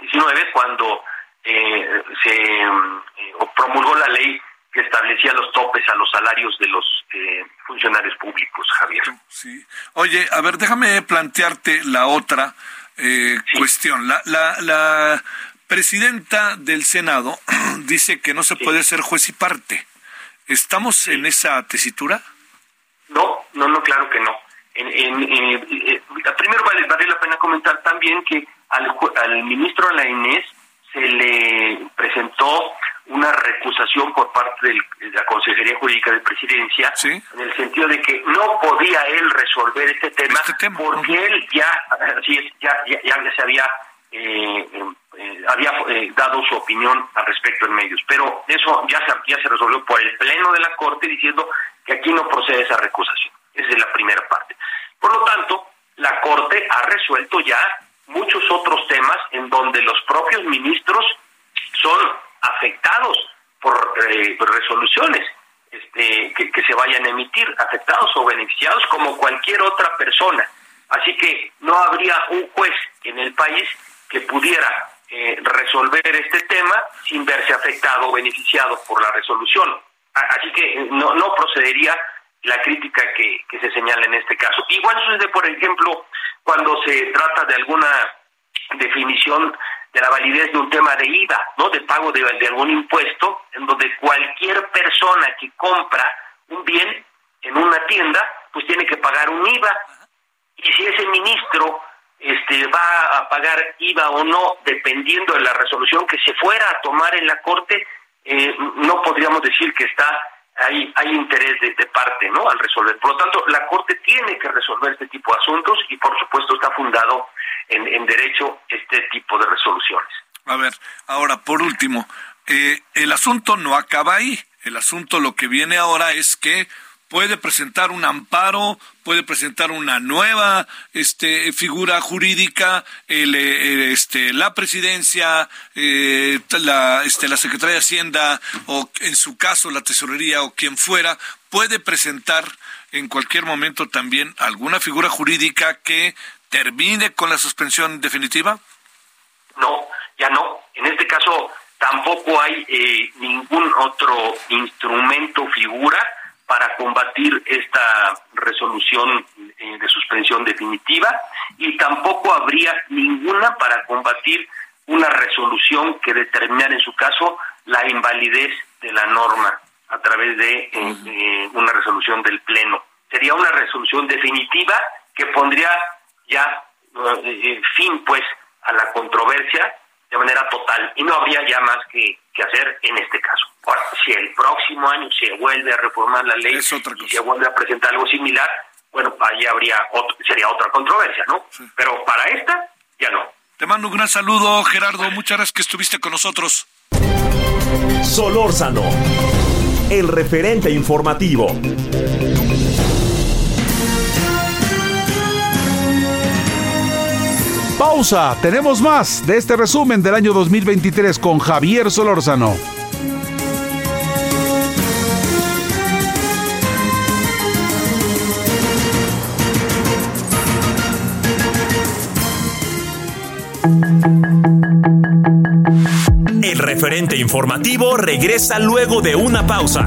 19, cuando eh, se eh, promulgó la ley que establecía los topes a los salarios de los eh, funcionarios públicos, Javier. Sí. Oye, a ver, déjame plantearte la otra eh, cuestión. La, la, la, presidenta del Senado dice que no se puede ser juez y parte. ¿Estamos en esa tesitura? No, no, no, claro que no. En, en, eh, primero vale, vale, la pena comentar también que al, al ministro La Inés se le presentó una recusación por parte de la Consejería Jurídica de Presidencia en el sentido de que no podía él resolver este tema, este porque él ya, así ya, ya, se había eh, eh, había eh, dado su opinión al respecto en medios, pero eso ya se, ya se resolvió por el pleno de la Corte diciendo que aquí no procede esa recusación. Esa es la primera parte. Por lo tanto, la Corte ha resuelto ya muchos otros temas en donde los propios ministros son afectados eh, por resoluciones este, que, se vayan a emitir, afectados o beneficiados como cualquier otra persona. Así que no habría un juez en el país que pudiera eh, resolver este tema sin verse afectado o beneficiado por la resolución. Así que eh, no, procedería la crítica que, que se señala en este caso. Igual sucede, por ejemplo, cuando se trata de alguna definición de la validez de un tema de IVA, ¿no? De pago de, algún impuesto, en donde cualquier persona que compra un bien en una tienda, pues tiene que pagar un IVA. Y si ese ministro este, va a pagar IVA o no, dependiendo de la resolución que se fuera a tomar en la Corte, eh, no podríamos decir que está hay, hay interés de, parte no al resolver. Por lo tanto, la Corte tiene que resolver este tipo de asuntos y, por supuesto, está fundado en, en derecho este tipo de resoluciones. A ver, ahora, por último, eh, el asunto no acaba ahí. El asunto lo que viene ahora es que puede presentar un amparo, puede presentar una nueva este, figura jurídica, el, este, la presidencia, eh, la, este, la Secretaría de Hacienda o en su caso la Tesorería o quien fuera, puede presentar en cualquier momento también alguna figura jurídica que termine con la suspensión definitiva? No, ya no. En este caso tampoco hay eh, ningún otro instrumento, figura para combatir esta resolución eh, de suspensión definitiva y tampoco habría ninguna para combatir una resolución que determinara en su caso la invalidez de la norma a través de eh, una resolución del Pleno. Sería una resolución definitiva que pondría ya fin pues a la controversia de manera total y no habría ya más que, hacer en este caso. Ahora, si el próximo año se vuelve a reformar la ley y se vuelve a presentar algo similar, bueno, ahí habría sería otra controversia, ¿no? Pero para esta, ya no. Te mando un gran saludo, Gerardo. Muchas gracias que estuviste con nosotros. Solórzano, el referente informativo. Pausa, tenemos más de este resumen del año 2023 con Javier Solórzano. El referente informativo regresa luego de una pausa.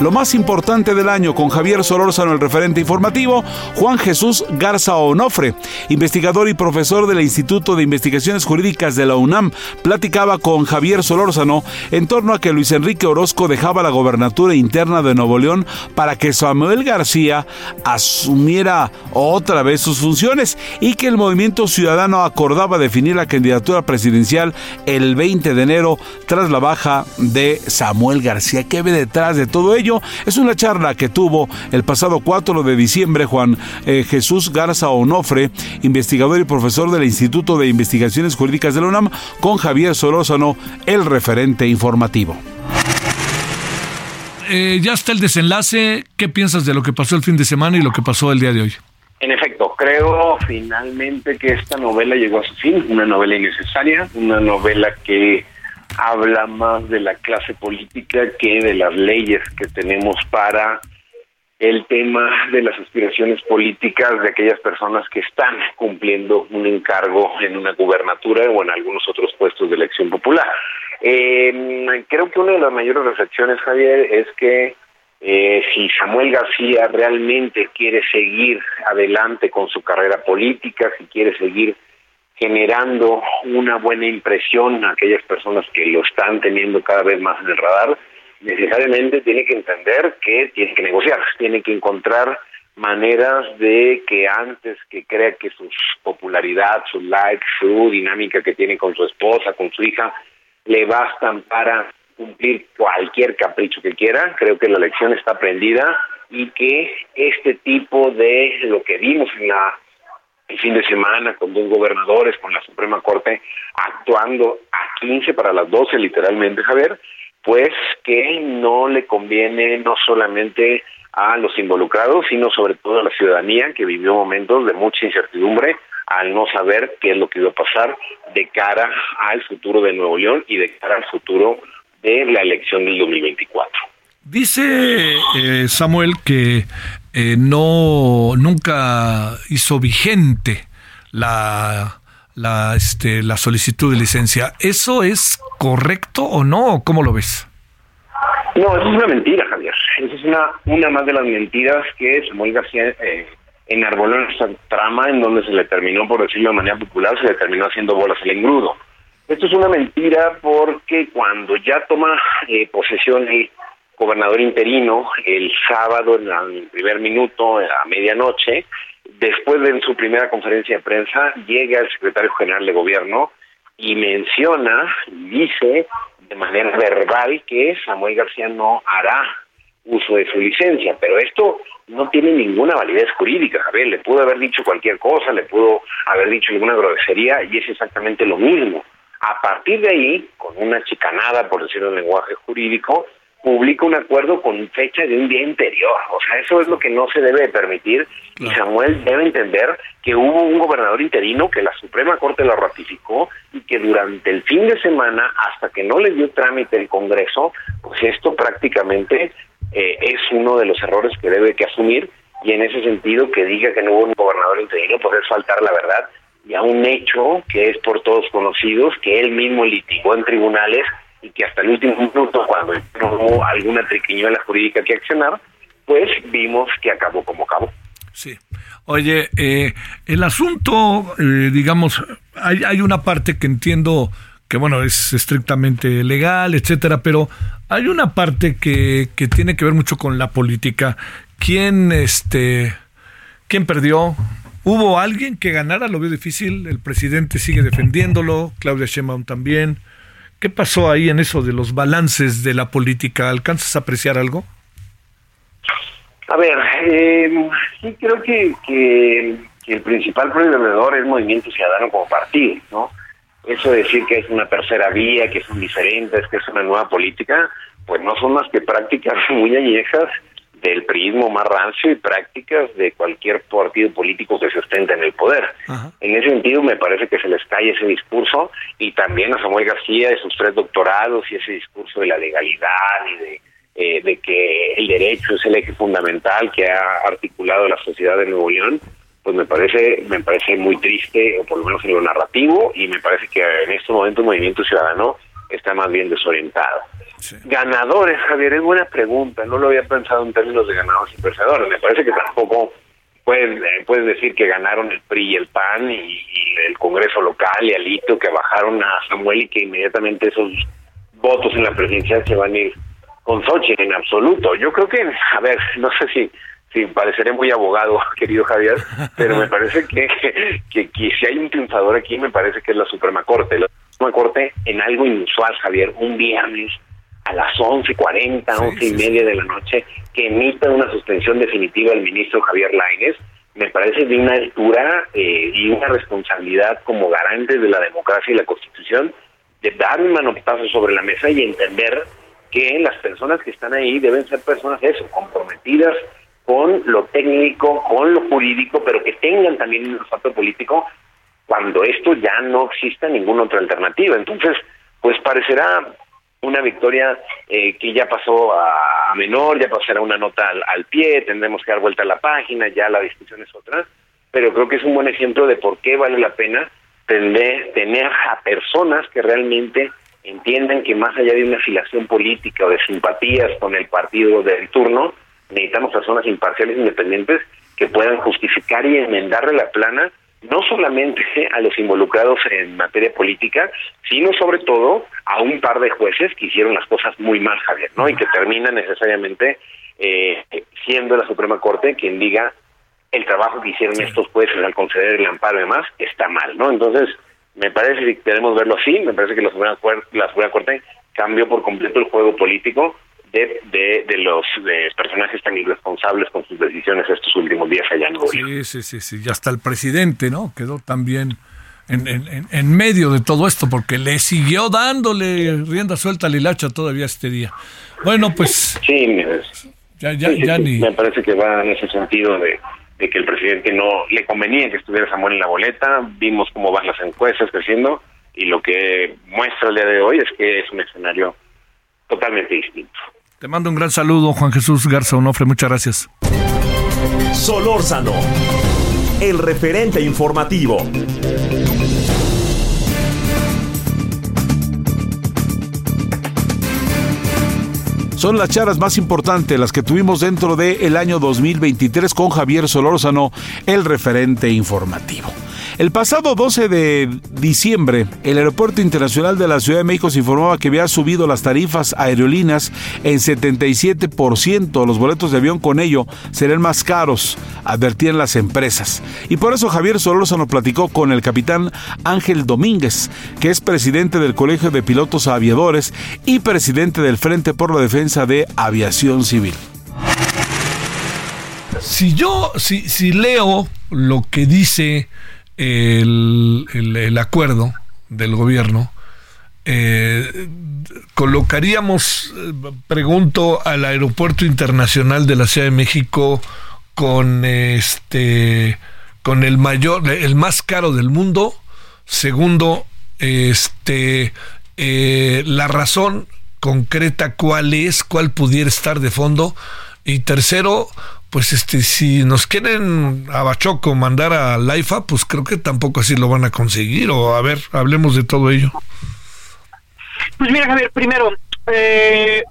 Lo más importante del año con Javier Solórzano, el referente informativo, Juan Jesús Garza Onofre, investigador y profesor del Instituto de Investigaciones Jurídicas de la UNAM, platicaba con Javier Solórzano en torno a que Luis Enrique Orozco dejaba la gobernatura interna de Nuevo León para que Samuel García asumiera otra vez sus funciones y que el movimiento ciudadano acordaba definir la candidatura presidencial el 20 de enero tras la baja de Samuel García. ¿Qué ve detrás de todo ello? Es una charla que tuvo el pasado 4 de diciembre Juan eh, Jesús Garza Onofre, investigador y profesor del Instituto de Investigaciones Jurídicas de la UNAM, con Javier Solózano, el referente informativo. Eh, ya está el desenlace. ¿Qué piensas de lo que pasó el fin de semana y lo que pasó el día de hoy? En efecto, creo finalmente que esta novela llegó a su fin, una novela innecesaria, una novela que habla más de la clase política que de las leyes que tenemos para el tema de las aspiraciones políticas de aquellas personas que están cumpliendo un encargo en una gubernatura o en algunos otros puestos de elección popular. Eh, creo que una de las mayores reflexiones, Javier, es que eh, si Samuel García realmente quiere seguir adelante con su carrera política, si quiere seguir generando una buena impresión a aquellas personas que lo están teniendo cada vez más en el radar, necesariamente tiene que entender que tiene que negociar, tiene que encontrar maneras de que antes que crea que su popularidad, su like, su dinámica que tiene con su esposa, con su hija, le bastan para cumplir cualquier capricho que quiera. Creo que la lección está aprendida y que este tipo de lo que vimos en la el fin de semana con dos gobernadores, con la Suprema Corte actuando a 15 para las 12 literalmente, Javier, pues que no le conviene no solamente a los involucrados, sino sobre todo a la ciudadanía que vivió momentos de mucha incertidumbre al no saber qué es lo que iba a pasar de cara al futuro de Nuevo León y de cara al futuro de la elección del 2024. Dice eh, Samuel que eh, no nunca hizo vigente la, la, este, la solicitud de licencia. ¿Eso es correcto o no? ¿Cómo lo ves? No, eso es una mentira, Javier. Esa es una, una más de las mentiras que Samuel García eh, enarboló en esta trama en donde se le terminó, por decirlo de manera popular, se le terminó haciendo bolas el engrudo. Esto es una mentira porque cuando ya toma eh, posesión el gobernador interino el sábado en el primer minuto, a medianoche, después de su primera conferencia de prensa, llega el secretario general de gobierno y menciona, dice de manera verbal que Samuel García no hará uso de su licencia, pero esto no tiene ninguna validez jurídica, a le pudo haber dicho cualquier cosa, le pudo haber dicho alguna grosería y es exactamente lo mismo. A partir de ahí, con una chicanada, por decirlo en lenguaje jurídico, publica un acuerdo con fecha de un día anterior. O sea, eso es lo que no se debe permitir. Y Samuel debe entender que hubo un gobernador interino que la Suprema Corte lo ratificó y que durante el fin de semana, hasta que no le dio trámite el Congreso, pues esto prácticamente eh, es uno de los errores que debe que asumir. Y en ese sentido que diga que no hubo un gobernador interino pues es faltar la verdad y a un hecho que es por todos conocidos, que él mismo litigó en tribunales y que hasta el último minuto, cuando hubo alguna triquiñuela jurídica que accionar, pues vimos que acabó como acabó. Sí. Oye, eh, el asunto, eh, digamos, hay, hay una parte que entiendo que, bueno, es estrictamente legal, etcétera, pero hay una parte que, que tiene que ver mucho con la política. ¿Quién, este, quién perdió? ¿Hubo alguien que ganara? Lo veo difícil. El presidente sigue defendiéndolo, Claudia Sheinbaum también. ¿Qué pasó ahí en eso de los balances de la política? ¿Alcanzas a apreciar algo? A ver, eh, sí creo que, que, el principal perdedor es Movimiento Ciudadano como partido, ¿no? Eso de decir que es una tercera vía, que son diferentes, que es una nueva política, pues no son más que prácticas muy añejas del priismo más rancio y prácticas de cualquier partido político que se ostente en el poder. En ese sentido me parece que se les cae ese discurso y también a Samuel García de sus tres doctorados y ese discurso de la legalidad y de, eh, de que el derecho es el eje fundamental que ha articulado la sociedad de Nuevo León, pues me parece me parece muy triste, o por lo menos en lo narrativo, y me parece que en este momento el movimiento ciudadano está más bien desorientado. Ganadores, Javier, es buena pregunta. No lo había pensado en términos de ganadores y perdedores. Me parece que tampoco puedes, eh, puedes decir que ganaron el PRI y el PAN y, el Congreso local y Alito que bajaron a Samuel y que inmediatamente esos votos en la presidencia se van a ir con Xochitl en absoluto. Yo creo que, a ver, no sé si si pareceré muy abogado, querido Javier, pero me parece que, que, si hay un triunfador aquí, me parece que es la Suprema Corte. La Suprema Corte, en algo inusual, Javier, un viernes a las 11.40, once y media de la noche, que emita una suspensión definitiva el ministro Javier Lainez, me parece de una altura eh, y una responsabilidad como garante de la democracia y la Constitución de dar un manotazo sobre la mesa y entender que las personas que están ahí deben ser personas eso, comprometidas con lo técnico, con lo jurídico, pero que tengan también un olfato político cuando esto ya no exista ninguna otra alternativa. Entonces, pues parecerá una victoria eh, que ya pasó a, menor, ya pasará una nota al, pie, tendremos que dar vuelta a la página, ya la discusión es otra, pero creo que es un buen ejemplo de por qué vale la pena tener, tener a personas que realmente entiendan que más allá de una afiliación política o de simpatías con el partido del turno, necesitamos personas imparciales independientes que puedan justificar y enmendarle la plana no solamente a los involucrados en materia política, sino sobre todo a un par de jueces que hicieron las cosas muy mal, Javier, ¿no? Y que termina necesariamente eh, siendo la Suprema Corte quien diga el trabajo que hicieron estos jueces al conceder el amparo y demás está mal, ¿no? Entonces, me parece que queremos verlo así, me parece que la Suprema, la Suprema Corte cambió por completo el juego político de, de, de los personajes tan irresponsables con sus decisiones estos últimos días allá en Sí, sí, sí, sí, y hasta el presidente, ¿no? Quedó también en, en, en medio de todo esto, porque le siguió dándole rienda suelta al hilacha todavía este día. Bueno, pues... Sí, ya, ya, ya ni... me parece que va en ese sentido de, de que el presidente no le convenía que estuviera Samuel en la boleta, vimos cómo van las encuestas creciendo, y lo que muestra el día de hoy es que es un escenario totalmente distinto. Te mando un gran saludo, Juan Jesús Garza Onofre. Muchas gracias. Solórzano, el referente informativo. son las charlas más importantes las que tuvimos dentro del de año 2023 con Javier Solórzano, el referente informativo. El pasado 12 de diciembre, el Aeropuerto Internacional de la Ciudad de México se informaba que había subido las tarifas aerolíneas en 77%. Los boletos de avión con ello serán más caros, advertían las empresas. Y por eso Javier Solórzano platicó con el capitán Ángel Domínguez, que es presidente del Colegio de Pilotos Aviadores y presidente del Frente por la Defensa de Aviación Civil. Si yo, si, si leo lo que dice el, acuerdo del gobierno, eh, colocaríamos, eh, pregunto, al aeropuerto internacional de la Ciudad de México con este con el mayor, el más caro del mundo. Segundo, este eh, la razón concreta cuál es, cuál pudiera estar de fondo. Y tercero, pues este, si nos quieren a Bachoco mandar a Laifa, pues creo que tampoco así lo van a conseguir. O a ver, hablemos de todo ello. Pues mira, Javier, primero, eh,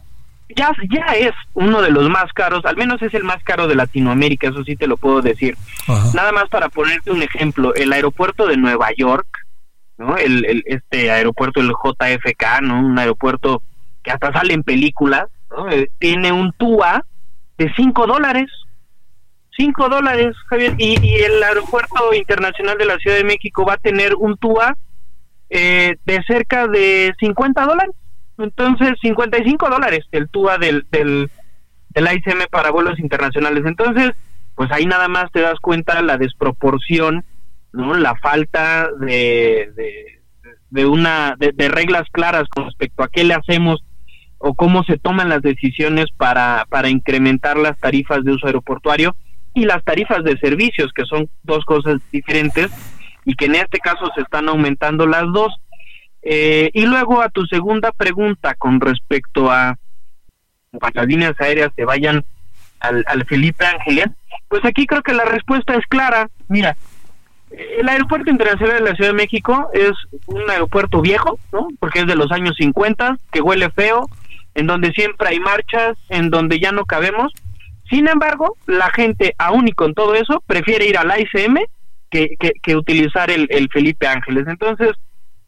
ya, ya es uno de los más caros, al menos es el más caro de Latinoamérica, eso sí te lo puedo decir. Nada más para ponerte un ejemplo, el aeropuerto de Nueva York, ¿no? El, el, este aeropuerto, el JFK, ¿no? Un aeropuerto que hasta sale en películas, ¿no? Eh, tiene un TUA de 5 dólares. 5 dólares, Javier. Y, el Aeropuerto Internacional de la Ciudad de México va a tener un TUA eh, de cerca de 50 dólares. Entonces, 55 dólares el TUA del, del, del para vuelos internacionales. Entonces, pues ahí nada más te das cuenta la desproporción, ¿no? La falta de, de, una de, reglas claras con respecto a qué le hacemos o cómo se toman las decisiones para, para incrementar las tarifas de uso aeroportuario y las tarifas de servicios, que son dos cosas diferentes y que en este caso se están aumentando las dos. Eh, y luego a tu segunda pregunta con respecto a las líneas aéreas se vayan al, al Felipe Ángeles, pues aquí creo que la respuesta es clara. Mira, el aeropuerto internacional de la Ciudad de México es un aeropuerto viejo, ¿no? Porque es de los años 50, que huele feo, en donde siempre hay marchas, en donde ya no cabemos, sin embargo, la gente, aún y con todo eso, prefiere ir al ICM que, que, utilizar el, el, Felipe Ángeles. Entonces,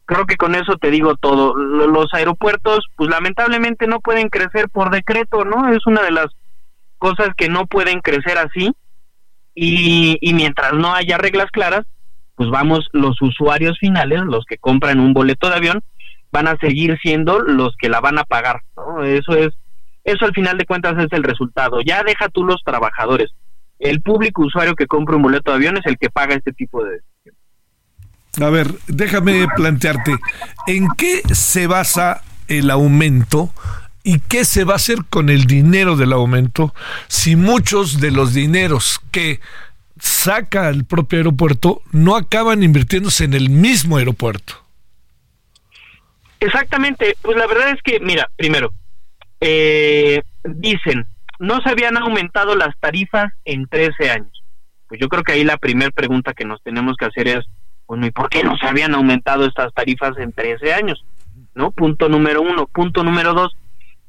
creo que con eso te digo todo. Los aeropuertos, pues lamentablemente no pueden crecer por decreto, ¿no? Es una de las cosas que no pueden crecer así. Y, y mientras no haya reglas claras, pues vamos, los usuarios finales, los que compran un boleto de avión, van a seguir siendo los que la van a pagar, ¿no? Eso es eso al final de cuentas es el resultado. Ya deja tú los trabajadores. El público usuario que compra un boleto de avión es el que paga este tipo de... A ver, déjame plantearte, ¿en qué se basa el aumento y qué se va a hacer con el dinero del aumento si muchos de los dineros que saca el propio aeropuerto no acaban invirtiéndose en el mismo aeropuerto? Exactamente, pues la verdad es que, mira, primero, eh, dicen, no se habían aumentado las tarifas en 13 años. Pues yo creo que ahí la primera pregunta que nos tenemos que hacer es, bueno, ¿y por qué no se habían aumentado estas tarifas en 13 años? ¿No? Punto número uno. Punto número dos,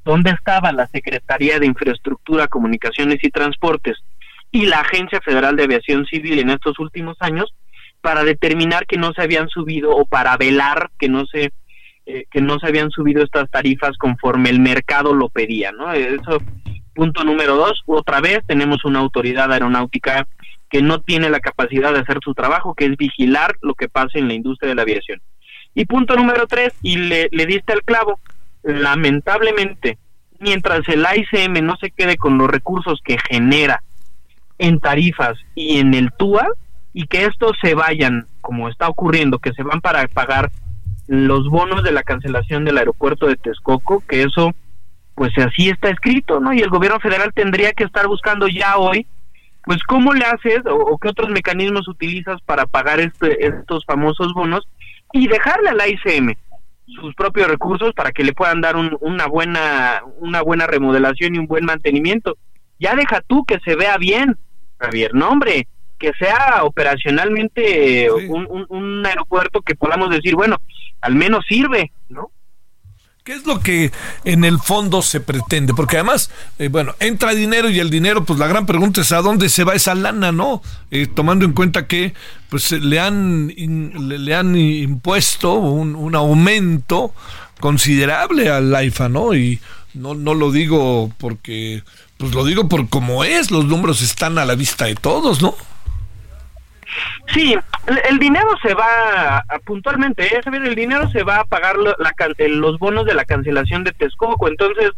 ¿dónde estaba la Secretaría de Infraestructura, Comunicaciones y Transportes y la Agencia Federal de Aviación Civil en estos últimos años para determinar que no se habían subido o para velar que no se eh, que no se habían subido estas tarifas conforme el mercado lo pedía, ¿no? Eso, punto número dos, otra vez tenemos una autoridad aeronáutica que no tiene la capacidad de hacer su trabajo, que es vigilar lo que pasa en la industria de la aviación. Y punto número tres, y le, le diste el clavo, lamentablemente, mientras el ICM no se quede con los recursos que genera en tarifas y en el TUA, y que estos se vayan, como está ocurriendo, que se van para pagar los bonos de la cancelación del aeropuerto de Texcoco, que eso pues así está escrito, ¿no? Y el gobierno federal tendría que estar buscando ya hoy, pues cómo le haces o, qué otros mecanismos utilizas para pagar este, estos famosos bonos y dejarle a la ICM sus propios recursos para que le puedan dar una buena una buena remodelación y un buen mantenimiento. Ya deja tú que se vea bien, Javier. No, hombre, que sea operacionalmente un, un, aeropuerto que podamos decir, bueno, al menos sirve, ¿no? ¿Qué es lo que en el fondo se pretende? Porque además, eh, bueno, entra dinero y el dinero, pues la gran pregunta es a dónde se va esa lana, ¿no? Eh, tomando en cuenta que pues le han, le, han impuesto un, un, aumento considerable al AIFA, ¿no? Y no, no lo digo porque, pues lo digo por cómo es, los números están a la vista de todos, ¿no? Sí, el, dinero se va, puntualmente, ¿eh? el dinero se va a pagar los bonos de la cancelación de Texcoco, entonces,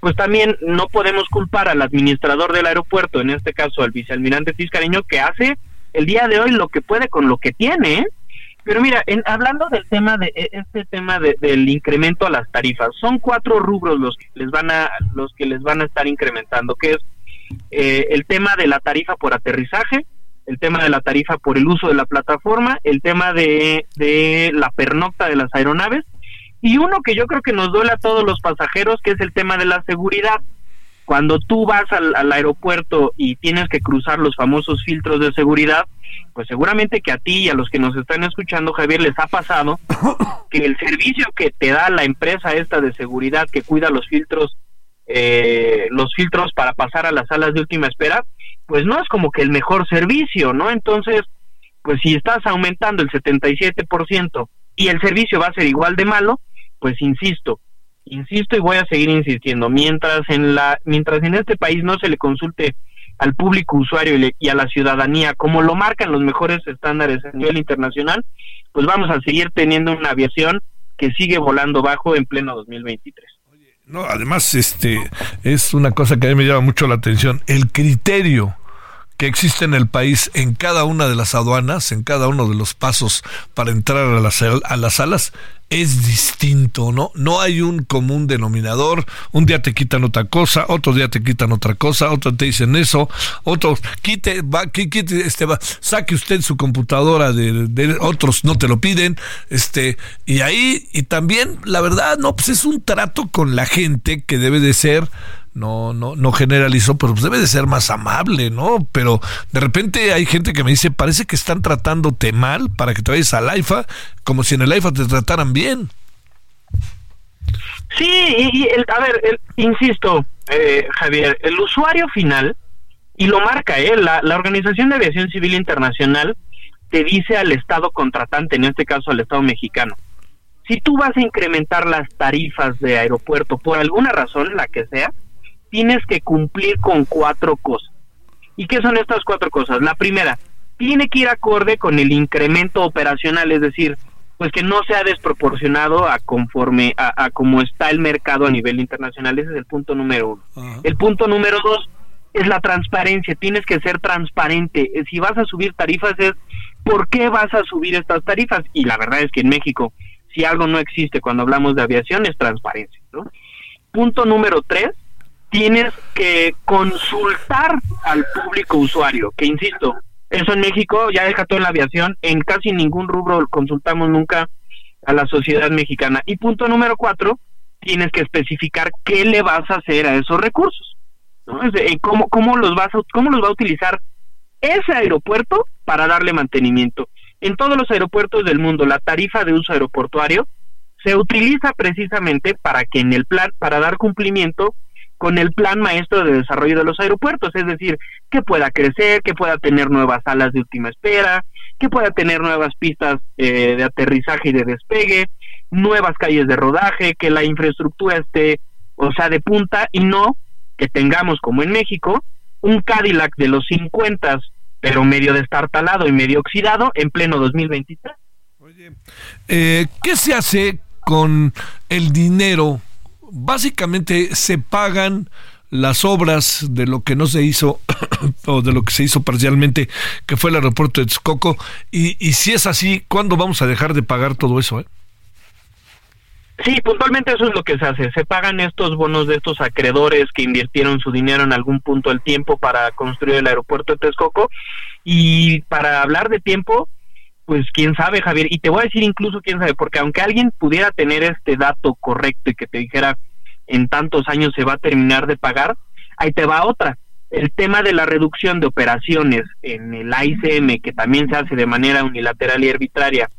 pues también no podemos culpar al administrador del aeropuerto, en este caso al vicealmirante Fiscariño, que hace el día de hoy lo que puede con lo que tiene, ¿eh? Pero mira, en, hablando del tema de e, este tema del incremento a las tarifas, son cuatro rubros los que les van a los que les van a estar incrementando, que es eh, el tema de la tarifa por aterrizaje, el tema de la tarifa por el uso de la plataforma, el tema de, de la pernocta de las aeronaves y uno que yo creo que nos duele a todos los pasajeros, que es el tema de la seguridad. Cuando tú vas al, al, aeropuerto y tienes que cruzar los famosos filtros de seguridad, pues seguramente que a ti y a los que nos están escuchando, Javier, les ha pasado que el servicio que te da la empresa esta de seguridad que cuida los filtros, eh, los filtros para pasar a las salas de última espera, pues no es como que el mejor servicio, ¿no? Entonces, pues si estás aumentando el 77% y el servicio va a ser igual de malo, pues insisto, insisto y voy a seguir insistiendo, mientras en la mientras en este país no se le consulte al público usuario y, y a la ciudadanía como lo marcan los mejores estándares a nivel internacional, pues vamos a seguir teniendo una aviación que sigue volando bajo en pleno 2023. No, además, este es una cosa que a mí me llama mucho la atención. El criterio que existe en el país en cada una de las aduanas, en cada uno de los pasos para entrar a las, a las salas, es distinto, ¿no? No hay un común denominador. Un día te quitan otra cosa, otro día te quitan otra cosa, otro te dicen eso, otros quite, va, quite, este, va, saque usted su computadora de, de, otros no te lo piden, este, y ahí, y también, la verdad, no, pues es un trato con la gente que debe de ser no, no, no generalizo, pero pues debe de ser más amable, ¿no? Pero de repente hay gente que me dice, parece que están tratándote mal para que te vayas al AIFA, como si en el AIFA te trataran bien. Sí, y, el, a ver, insisto, eh, Javier, el usuario final, y lo marca, ¿eh? La, la Organización de Aviación Civil Internacional te dice al Estado contratante, en este caso al Estado mexicano, si tú vas a incrementar las tarifas de aeropuerto por alguna razón, la que sea, tienes que cumplir con cuatro cosas. ¿Y qué son estas cuatro cosas? La primera, tiene que ir acorde con el incremento operacional, es decir, pues que no sea desproporcionado a conforme a, a cómo está el mercado a nivel internacional. Ese es el punto número uno. El punto número dos es la transparencia. Tienes que ser transparente. Si vas a subir tarifas es por qué vas a subir estas tarifas. Y la verdad es que en México, si algo no existe cuando hablamos de aviación, es transparencia. ¿no? Punto número tres, tienes que consultar al público usuario, que insisto, eso en México ya deja todo en la aviación, en casi ningún rubro consultamos nunca a la sociedad mexicana. Y punto número cuatro, tienes que especificar qué le vas a hacer a esos recursos, ¿no? Eh, ¿Cómo, cómo, los vas a, ¿Cómo los va a utilizar ese aeropuerto para darle mantenimiento? En todos los aeropuertos del mundo, la tarifa de uso aeroportuario se utiliza precisamente para que en el plan, para dar cumplimiento con el plan maestro de desarrollo de los aeropuertos, es decir, que pueda crecer, que pueda tener nuevas salas de última espera, que pueda tener nuevas pistas eh, de aterrizaje y de despegue, nuevas calles de rodaje, que la infraestructura esté, o sea, de punta y no que tengamos, como en México, un Cadillac de los 50, pero medio destartalado y medio oxidado en pleno 2023. Oye, eh, ¿qué se hace con el dinero básicamente se pagan las obras de lo que no se hizo o de lo que se hizo parcialmente, que fue el aeropuerto de Texcoco. Y, si es así, ¿cuándo vamos a dejar de pagar todo eso? Eh? Sí, puntualmente eso es lo que se hace. Se pagan estos bonos de estos acreedores que invirtieron su dinero en algún punto del tiempo para construir el aeropuerto de Texcoco. Y para hablar de tiempo, pues quién sabe, Javier. Y te voy a decir incluso quién sabe, porque aunque alguien pudiera tener este dato correcto y que te dijera en tantos años se va a terminar de pagar, ahí te va otra. El tema de la reducción de operaciones en el AICM, que también se hace de manera unilateral y arbitraria,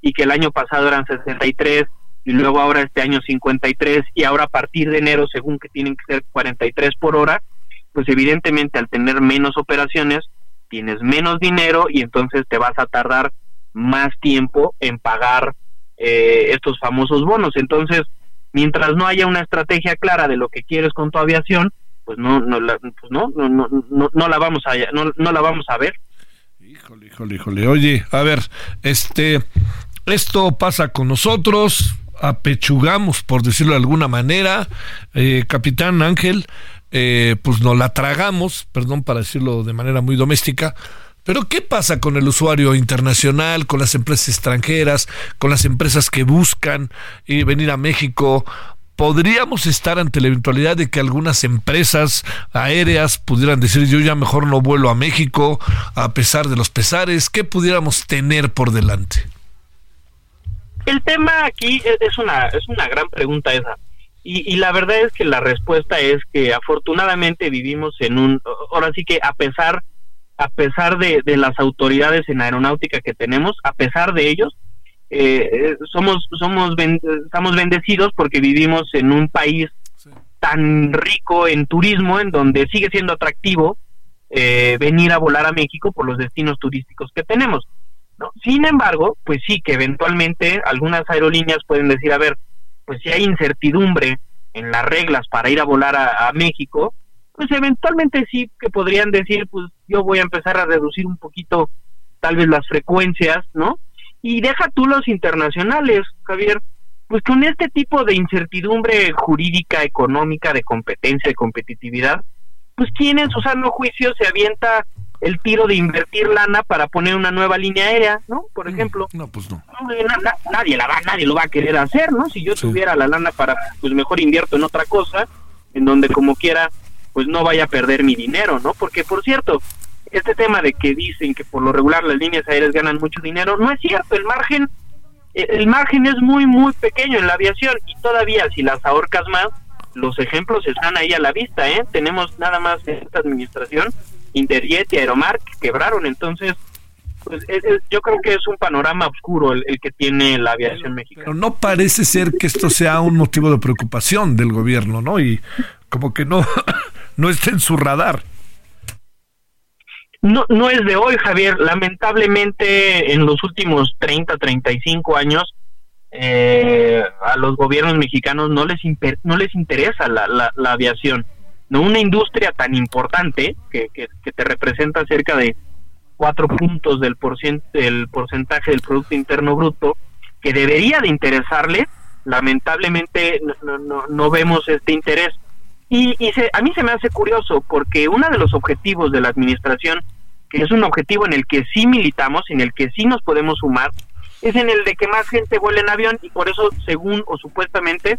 y que el año pasado eran 63 y luego ahora este año 53 y ahora a partir de enero según que tienen que ser 43 por hora, pues evidentemente al tener menos operaciones tienes menos dinero y entonces te vas a tardar más tiempo en pagar eh, estos famosos bonos. Entonces, mientras no haya una estrategia clara de lo que quieres con tu aviación, pues no no la, pues no, no, no, no, la vamos a no, no la vamos a ver. Híjole, híjole, híjole. Oye, a ver, este esto pasa con nosotros, apechugamos, por decirlo de alguna manera, eh, Capitán Ángel, eh, pues nos la tragamos, perdón para decirlo de manera muy doméstica, pero ¿qué pasa con el usuario internacional, con las empresas extranjeras, con las empresas que buscan eh, venir a México? ¿Podríamos estar ante la eventualidad de que algunas empresas aéreas pudieran decir yo ya mejor no vuelo a México a pesar de los pesares? ¿Qué pudiéramos tener por delante? El tema aquí es una, es una gran pregunta esa. Y, la verdad es que la respuesta es que afortunadamente vivimos en un, ahora sí que a pesar, a pesar de, las autoridades en aeronáutica que tenemos, a pesar de ellos, eh, somos, somos, estamos bendecidos porque vivimos en un país tan rico en turismo, en donde sigue siendo atractivo eh, venir a volar a México por los destinos turísticos que tenemos. ¿no? Sin embargo, pues sí que eventualmente algunas aerolíneas pueden decir, a ver, pues si hay incertidumbre en las reglas para ir a volar a, México, pues eventualmente sí que podrían decir, pues yo voy a empezar a reducir un poquito tal vez las frecuencias, ¿no? Y deja tú los internacionales, Javier, pues con este tipo de incertidumbre jurídica, económica, de competencia, de competitividad, pues quién en su sano juicio se avienta el tiro de invertir lana para poner una nueva línea aérea, ¿no? Por mm, ejemplo. No, pues no. nadie la va, nadie lo va a querer hacer, ¿no? Si yo tuviera la lana para, pues mejor invierto en otra cosa, en donde como quiera, pues no vaya a perder mi dinero, ¿no? Porque por cierto, este tema de que dicen que por lo regular las líneas aéreas ganan mucho dinero, no es cierto, el margen el margen es muy muy pequeño en la aviación y todavía si las ahorcas más, los ejemplos están ahí a la vista, ¿eh? Tenemos nada más en esta administración Interjet y Aeromar quebraron, entonces pues yo creo que es un panorama oscuro el, que tiene la aviación mexicana. Pero no parece ser que esto sea un motivo de preocupación del gobierno, ¿no? Y como que no, no está en su radar. No, no es de hoy, Javier. Lamentablemente, en los últimos 30, 35 años, eh, a los gobiernos mexicanos no les, no les interesa la, la, aviación no una industria tan importante que, que, te representa cerca de cuatro puntos del, del porcentaje del Producto Interno Bruto, que debería de interesarle, lamentablemente no, no, no vemos este interés. Y, y se, a mí se me hace curioso porque uno de los objetivos de la administración, que es un objetivo en el que sí militamos, en el que sí nos podemos sumar, es en el de que más gente vuele en avión y por eso, según o supuestamente,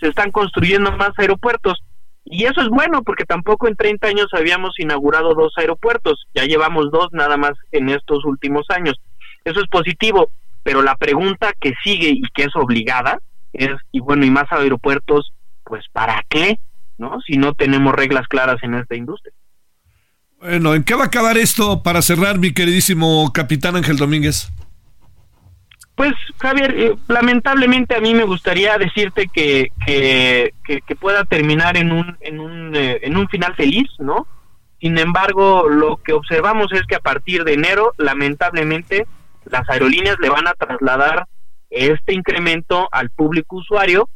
se están construyendo más aeropuertos. Y eso es bueno porque tampoco en 30 años habíamos inaugurado dos aeropuertos, ya llevamos dos nada más en estos últimos años. Eso es positivo, pero la pregunta que sigue y que es obligada es, y bueno, y más aeropuertos, pues ¿para qué? ¿No? Si no tenemos reglas claras en esta industria. Bueno, ¿en qué va a acabar esto para cerrar, mi queridísimo capitán Ángel Domínguez? Pues Javier, eh, lamentablemente a mí me gustaría decirte que, que, que, pueda terminar en un, en, un, eh, en un final feliz, ¿no? Sin embargo, lo que observamos es que a partir de enero, lamentablemente, las aerolíneas le van a trasladar este incremento al público usuario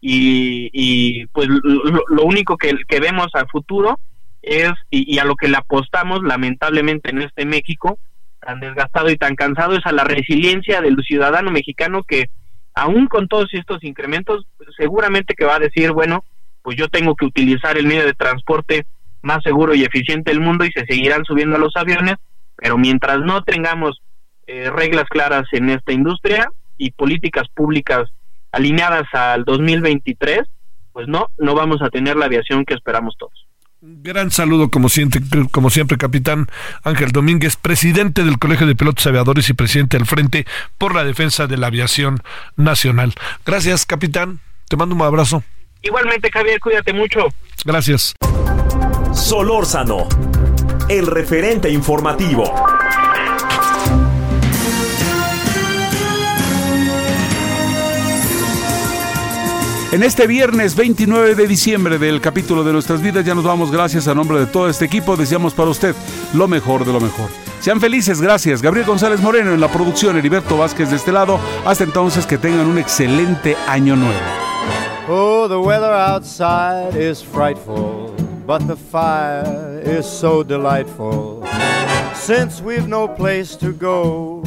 y, y pues lo, único que, vemos al futuro es, y, y a lo que le apostamos lamentablemente en este México, tan desgastado y tan cansado es a la resiliencia del ciudadano mexicano que aún con todos estos incrementos seguramente que va a decir bueno pues yo tengo que utilizar el medio de transporte más seguro y eficiente del mundo y se seguirán subiendo a los aviones pero mientras no tengamos eh, reglas claras en esta industria y políticas públicas alineadas al 2023 pues no no vamos a tener la aviación que esperamos todos gran saludo, como siempre, como siempre, capitán Ángel Domínguez, presidente del Colegio de Pilotos Aviadores y presidente del Frente por la Defensa de la Aviación Nacional. Gracias, capitán. Te mando un abrazo. Igualmente, Javier, cuídate mucho. Gracias. Solórzano, el referente informativo. En este viernes 29 de diciembre del capítulo de nuestras vidas ya nos vamos. Gracias a nombre de todo este equipo. Deseamos para usted lo mejor de lo mejor. Sean felices, gracias. Gabriel González Moreno en la producción, Heriberto Vázquez de este lado. Hasta entonces que tengan un excelente año nuevo. Oh, the weather outside is frightful, but the fire is so delightful. Since we've no place to go,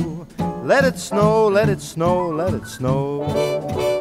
let it snow, let it snow, let it snow.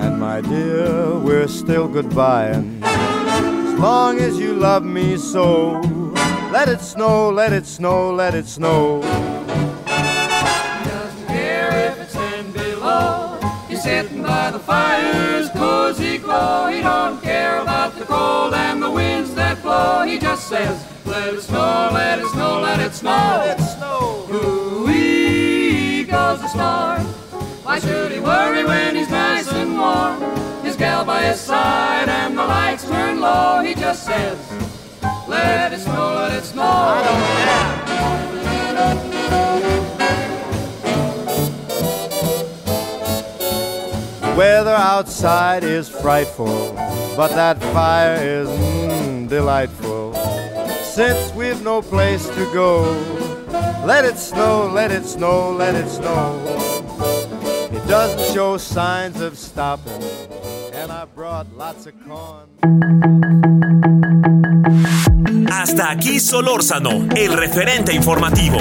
and my dear, we're still goodbying. As long as you love me so, let it snow, let it snow, let it snow. Doesn't care if it's ten below. He's sitting by the fire's cozy glow. He don't care about the cold and the winds that blow. He just says, let it snow, let it snow, let it snow. Let it snow. Ooh-wee goes the star. Why should he worry when he's nice and warm? His gal by his side and the lights turn low. He just says, let it snow, let it snow. I don't care. Weather outside is frightful, but that fire is mm, delightful. Since we've no place to go, let it snow, let it snow, let it snow. It doesn't show signs of stopping, and I brought lots of corn. Hasta aquí Solórzano, el referente informativo.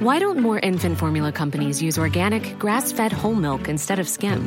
Why don't more infant formula companies use organic, grass fed whole milk instead of skim?